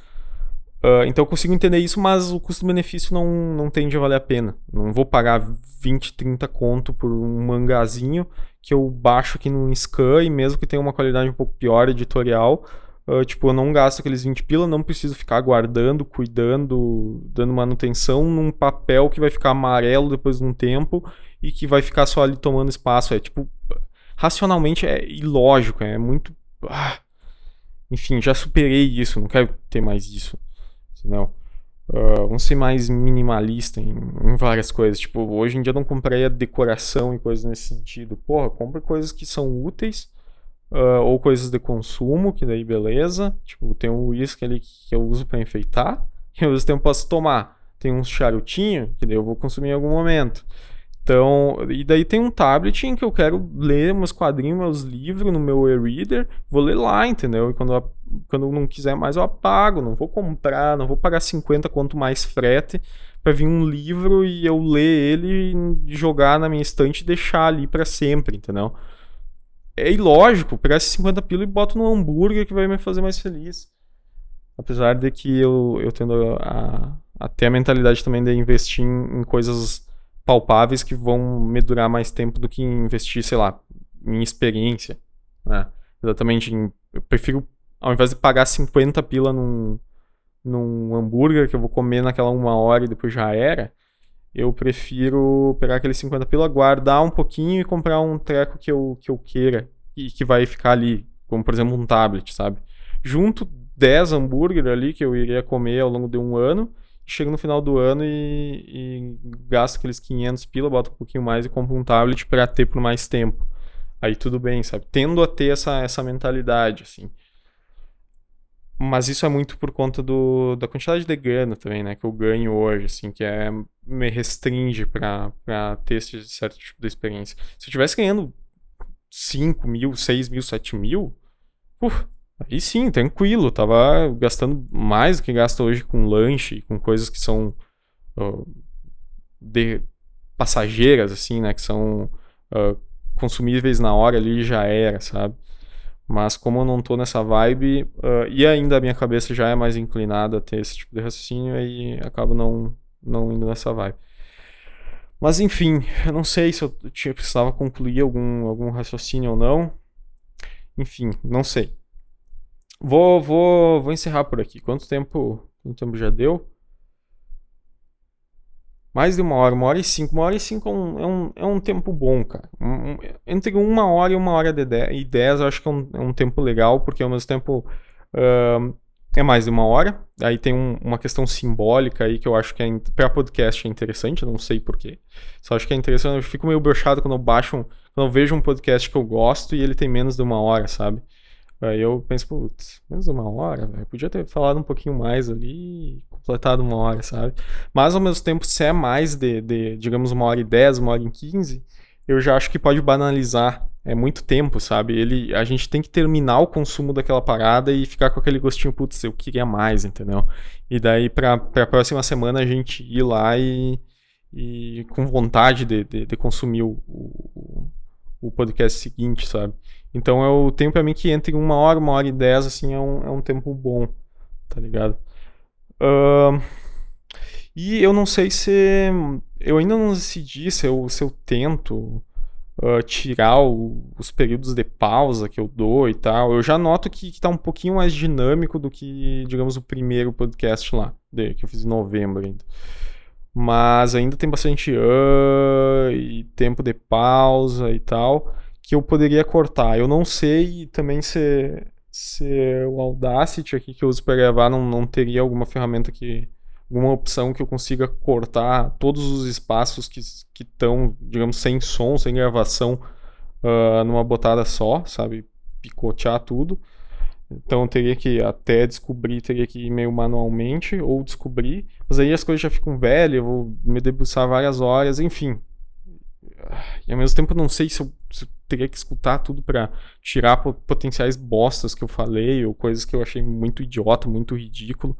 [SPEAKER 1] Uh, então eu consigo entender isso, mas o custo-benefício não, não tende a valer a pena. Não vou pagar 20, 30 conto por um mangazinho que eu baixo aqui no Scan e mesmo que tenha uma qualidade um pouco pior editorial, Uh, tipo, eu não gasto aqueles 20 pila, não preciso ficar guardando, cuidando, dando manutenção num papel que vai ficar amarelo depois de um tempo e que vai ficar só ali tomando espaço. É tipo, racionalmente é ilógico, é muito. Ah, enfim, já superei isso, não quero ter mais isso. Não. Uh, vamos ser mais minimalista em, em, várias coisas. Tipo, hoje em dia eu não comprei a decoração e coisas nesse sentido. Porra, compre coisas que são úteis Uh, ou coisas de consumo, que daí beleza. Tipo, tem um uísque ali que eu uso para enfeitar. E ao mesmo tempo posso tomar. Tem um charutinho, que daí eu vou consumir em algum momento. Então, e daí tem um tablet em que eu quero ler meus quadrinhos, meus livros no meu e-reader, vou ler lá, entendeu? E quando eu, quando eu não quiser mais eu apago, não vou comprar, não vou pagar 50 quanto mais frete para vir um livro e eu ler ele, jogar na minha estante e deixar ali para sempre, entendeu? é ilógico pegar esses 50 pila e boto no hambúrguer que vai me fazer mais feliz. Apesar de que eu, eu tendo a, a ter a mentalidade também de investir em, em coisas palpáveis que vão me durar mais tempo do que investir, sei lá, em experiência. Né? Exatamente. Em, eu prefiro, ao invés de pagar 50 pila num, num hambúrguer que eu vou comer naquela uma hora e depois já era, eu prefiro pegar aqueles 50 pila, guardar um pouquinho e comprar um treco que eu, que eu queira e que vai ficar ali, como por exemplo um tablet, sabe? Junto 10 hambúrguer ali que eu iria comer ao longo de um ano, chego no final do ano e, e gasto aqueles 500 pila, boto um pouquinho mais e compro um tablet para ter por mais tempo. Aí tudo bem, sabe? Tendo a ter essa, essa mentalidade, assim. Mas isso é muito por conta do, da quantidade de grana também, né? Que eu ganho hoje, assim, que é, me restringe pra ter esse certo tipo de experiência. Se eu tivesse ganhando 5 mil, 6 mil, 7 mil, uf, aí sim, tranquilo. Tava gastando mais do que gasta hoje com lanche, com coisas que são uh, de passageiras, assim, né? Que são uh, consumíveis na hora ali já era, sabe? Mas como eu não tô nessa vibe, uh, e ainda a minha cabeça já é mais inclinada a ter esse tipo de raciocínio, aí acabo não, não indo nessa vibe. Mas enfim, eu não sei se eu tinha, precisava concluir algum, algum raciocínio ou não. Enfim, não sei. Vou, vou, vou encerrar por aqui. Quanto tempo, quanto tempo já deu? Mais de uma hora, uma hora e cinco. Uma hora e cinco é um, é um, é um tempo bom, cara. Um, um, entre uma hora e uma hora de dez, e dez, eu acho que é um, é um tempo legal, porque ao mesmo tempo uh, é mais de uma hora. Aí tem uma questão simbólica aí que eu acho que é, para podcast é interessante, não sei porquê. Só acho que é interessante. Eu fico meio broxado quando eu baixo, quando eu vejo um podcast que eu gosto e ele tem menos de uma hora, sabe? Aí eu penso, putz, menos uma hora, velho. Podia ter falado um pouquinho mais ali, completado uma hora, sabe? Mas ao mesmo tempo, se é mais de, de, digamos, uma hora e dez, uma hora e quinze, eu já acho que pode banalizar. É muito tempo, sabe? Ele, a gente tem que terminar o consumo daquela parada e ficar com aquele gostinho, putz, eu queria mais, entendeu? E daí, pra, pra próxima semana, a gente ir lá e, e com vontade de, de, de consumir o, o, o podcast seguinte, sabe? Então é o tempo pra mim que entre uma hora, uma hora e dez, assim, é um, é um tempo bom, tá ligado? Uh, e eu não sei se. Eu ainda não decidi se eu, se eu tento uh, tirar o, os períodos de pausa que eu dou e tal. Eu já noto que, que tá um pouquinho mais dinâmico do que, digamos, o primeiro podcast lá, que eu fiz em novembro ainda. Mas ainda tem bastante uh, e tempo de pausa e tal que eu poderia cortar. Eu não sei também se, se o Audacity aqui que eu uso para gravar não, não teria alguma ferramenta que. alguma opção que eu consiga cortar todos os espaços que estão, digamos, sem som, sem gravação, uh, numa botada só, sabe? Picotear tudo. Então eu teria que até descobrir, teria que ir meio manualmente ou descobrir. Mas aí as coisas já ficam velhas, eu vou me debruçar várias horas, enfim. E ao mesmo tempo não sei se eu, se eu teria que escutar tudo para tirar potenciais bostas que eu falei ou coisas que eu achei muito idiota, muito ridículo.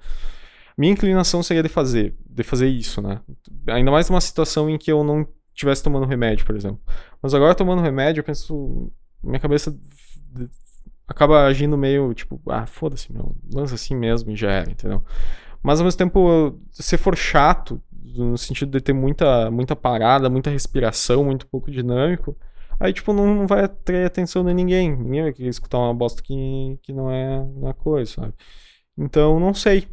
[SPEAKER 1] Minha inclinação seria de fazer, de fazer isso, né? Ainda mais numa situação em que eu não estivesse tomando remédio, por exemplo. Mas agora tomando remédio, eu penso, minha cabeça acaba agindo meio tipo, ah, foda-se, meu, lança assim mesmo e já era, entendeu? Mas ao mesmo tempo, se for chato, no sentido de ter muita, muita parada, muita respiração, muito pouco dinâmico, aí, tipo, não, não vai atrair atenção de ninguém. Ninguém vai querer escutar uma bosta que, que não, é, não é coisa, sabe? Então, não sei.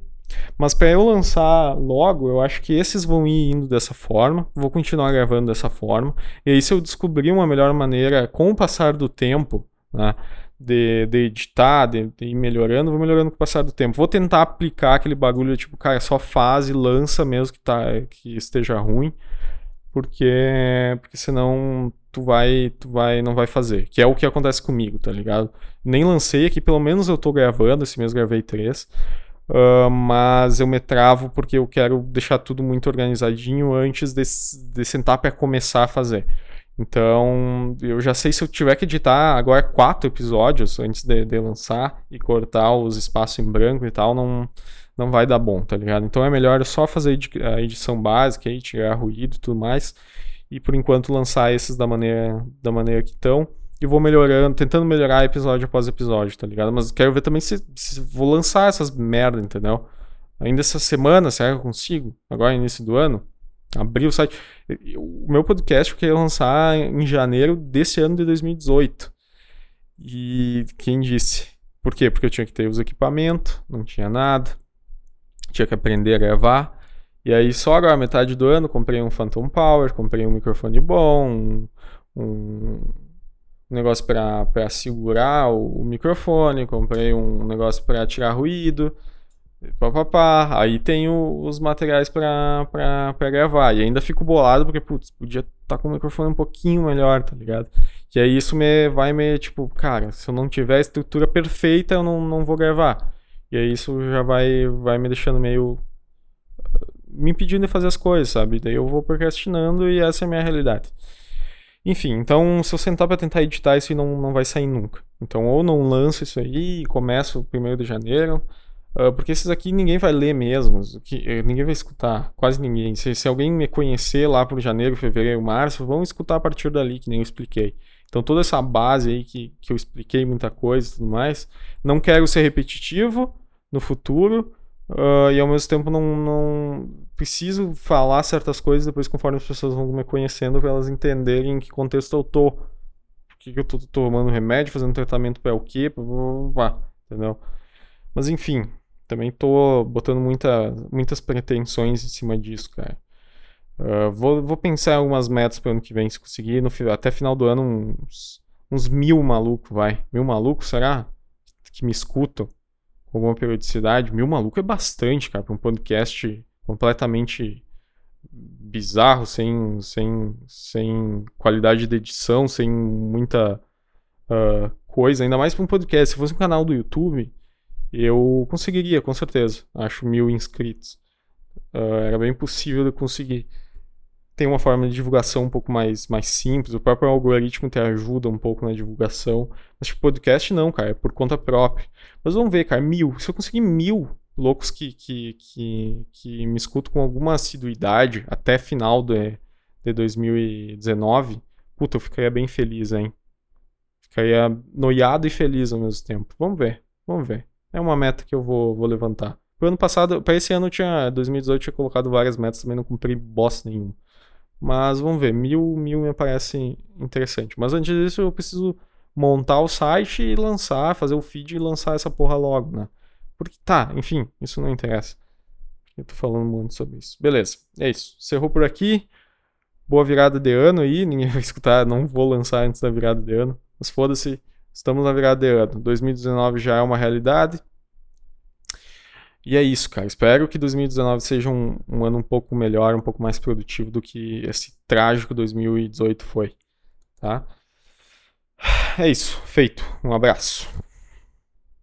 [SPEAKER 1] Mas para eu lançar logo, eu acho que esses vão ir indo dessa forma. Vou continuar gravando dessa forma. E aí, se eu descobrir uma melhor maneira com o passar do tempo, né? de, de editar, de, de, ir melhorando, vou melhorando com o passar do tempo. Vou tentar aplicar aquele bagulho, tipo, cara, só faz e lança mesmo que, tá, que esteja ruim, porque, porque senão tu vai, tu vai, não vai fazer. Que é o que acontece comigo, tá ligado? Nem lancei aqui, pelo menos eu tô gravando, esse mês gravei três. Uh, mas eu me travo porque eu quero deixar tudo muito organizadinho antes de, de sentar para começar a fazer. Então, eu já sei se eu tiver que editar agora quatro episódios antes de, de, lançar e cortar os espaços em branco e tal, não, não vai dar bom, tá ligado? Então é melhor só fazer a edição básica aí, tirar ruído e tudo mais, e por enquanto lançar esses da maneira, da maneira que estão. E vou melhorando, tentando melhorar episódio após episódio, tá ligado? Mas quero ver também se, se vou lançar essas merda, entendeu? Ainda essa semana, será que eu consigo? Agora, início do ano? Abrir o site. O meu podcast eu queria lançar em janeiro desse ano de 2018. E quem disse? Por quê? Porque eu tinha que ter os equipamentos, não tinha nada. tinha que aprender a gravar. E aí, só agora, metade do ano, comprei um Phantom Power, comprei um microfone bom, um, um negócio para segurar o, o, microfone, comprei um negócio para tirar ruído, papapá. Aí tenho os materiais para gravar. E ainda fico bolado porque, putz, podia estar tá com o microfone um pouquinho melhor, tá ligado? E aí isso me vai me, tipo, cara, se eu não tiver a estrutura perfeita, eu não, não vou gravar. E aí isso já vai, vai me deixando meio me impedindo de fazer as coisas, sabe? Daí eu vou procrastinando e essa é a minha realidade. Enfim, então se eu sentar para tentar editar isso não, não vai sair nunca. Então ou não lanço isso aí e começo primeiro de janeiro, uh, porque esses aqui ninguém vai ler mesmo, que, eh, ninguém vai escutar, quase ninguém. Se, se alguém me conhecer lá por janeiro, fevereiro, março, vão escutar a partir dali, que nem eu expliquei. Então toda essa base aí que, que eu expliquei muita coisa e tudo mais, não quero ser repetitivo no futuro, Uh, e ao mesmo tempo não, não preciso falar certas coisas depois conforme as pessoas vão me conhecendo para elas entenderem em que contexto eu tô. Por que, que eu tô tomando remédio, fazendo tratamento para o quê, entendeu? Mas enfim, também tô botando muita, muitas pretensões em cima disso, cara. Uh, vou, vou pensar algumas metas para ano que vem, se conseguir. No, até final do ano, uns, uns mil malucos, vai. Mil malucos, será? Que me escutam alguma periodicidade. Mil maluco é bastante, cara, para um podcast completamente bizarro, sem, sem, sem qualidade de edição, sem muita uh, coisa, ainda mais para um podcast. Se fosse um canal do YouTube, eu conseguiria, com certeza. Acho mil inscritos. Uh, era bem possível de conseguir tem uma forma de divulgação um pouco mais, mais simples, o próprio algoritmo te ajuda um pouco na divulgação. Mas, tipo, podcast não, cara, é por conta própria. Mas vamos ver, cara, mil. Se eu conseguir mil loucos que, que, que, que me escutam com alguma assiduidade até final de, de 2019, puta, eu ficaria bem feliz, hein? Ficaria noiado e feliz ao mesmo tempo. Vamos ver, vamos ver. É uma meta que eu vou, vou levantar. Pro ano passado, para esse ano, eu tinha, 2018, eu tinha colocado várias metas, também não cumpri bosta nenhuma. Mas vamos ver, mil, mil me parece interessante. Mas antes disso eu preciso montar o site e lançar, fazer o feed e lançar essa porra logo, né? Porque tá, enfim, isso não interessa. Eu tô falando muito sobre isso. Beleza, é isso. Cerrou por aqui. Boa virada de ano aí. Ninguém vai escutar, não vou lançar antes da virada de ano. Mas foda-se, estamos na virada de ano. 2019 já é uma realidade. E é isso, cara. Espero que 2019 seja um, um, ano um pouco melhor, um pouco mais produtivo do que esse trágico 2018 foi. Tá? É isso. Feito. Um abraço.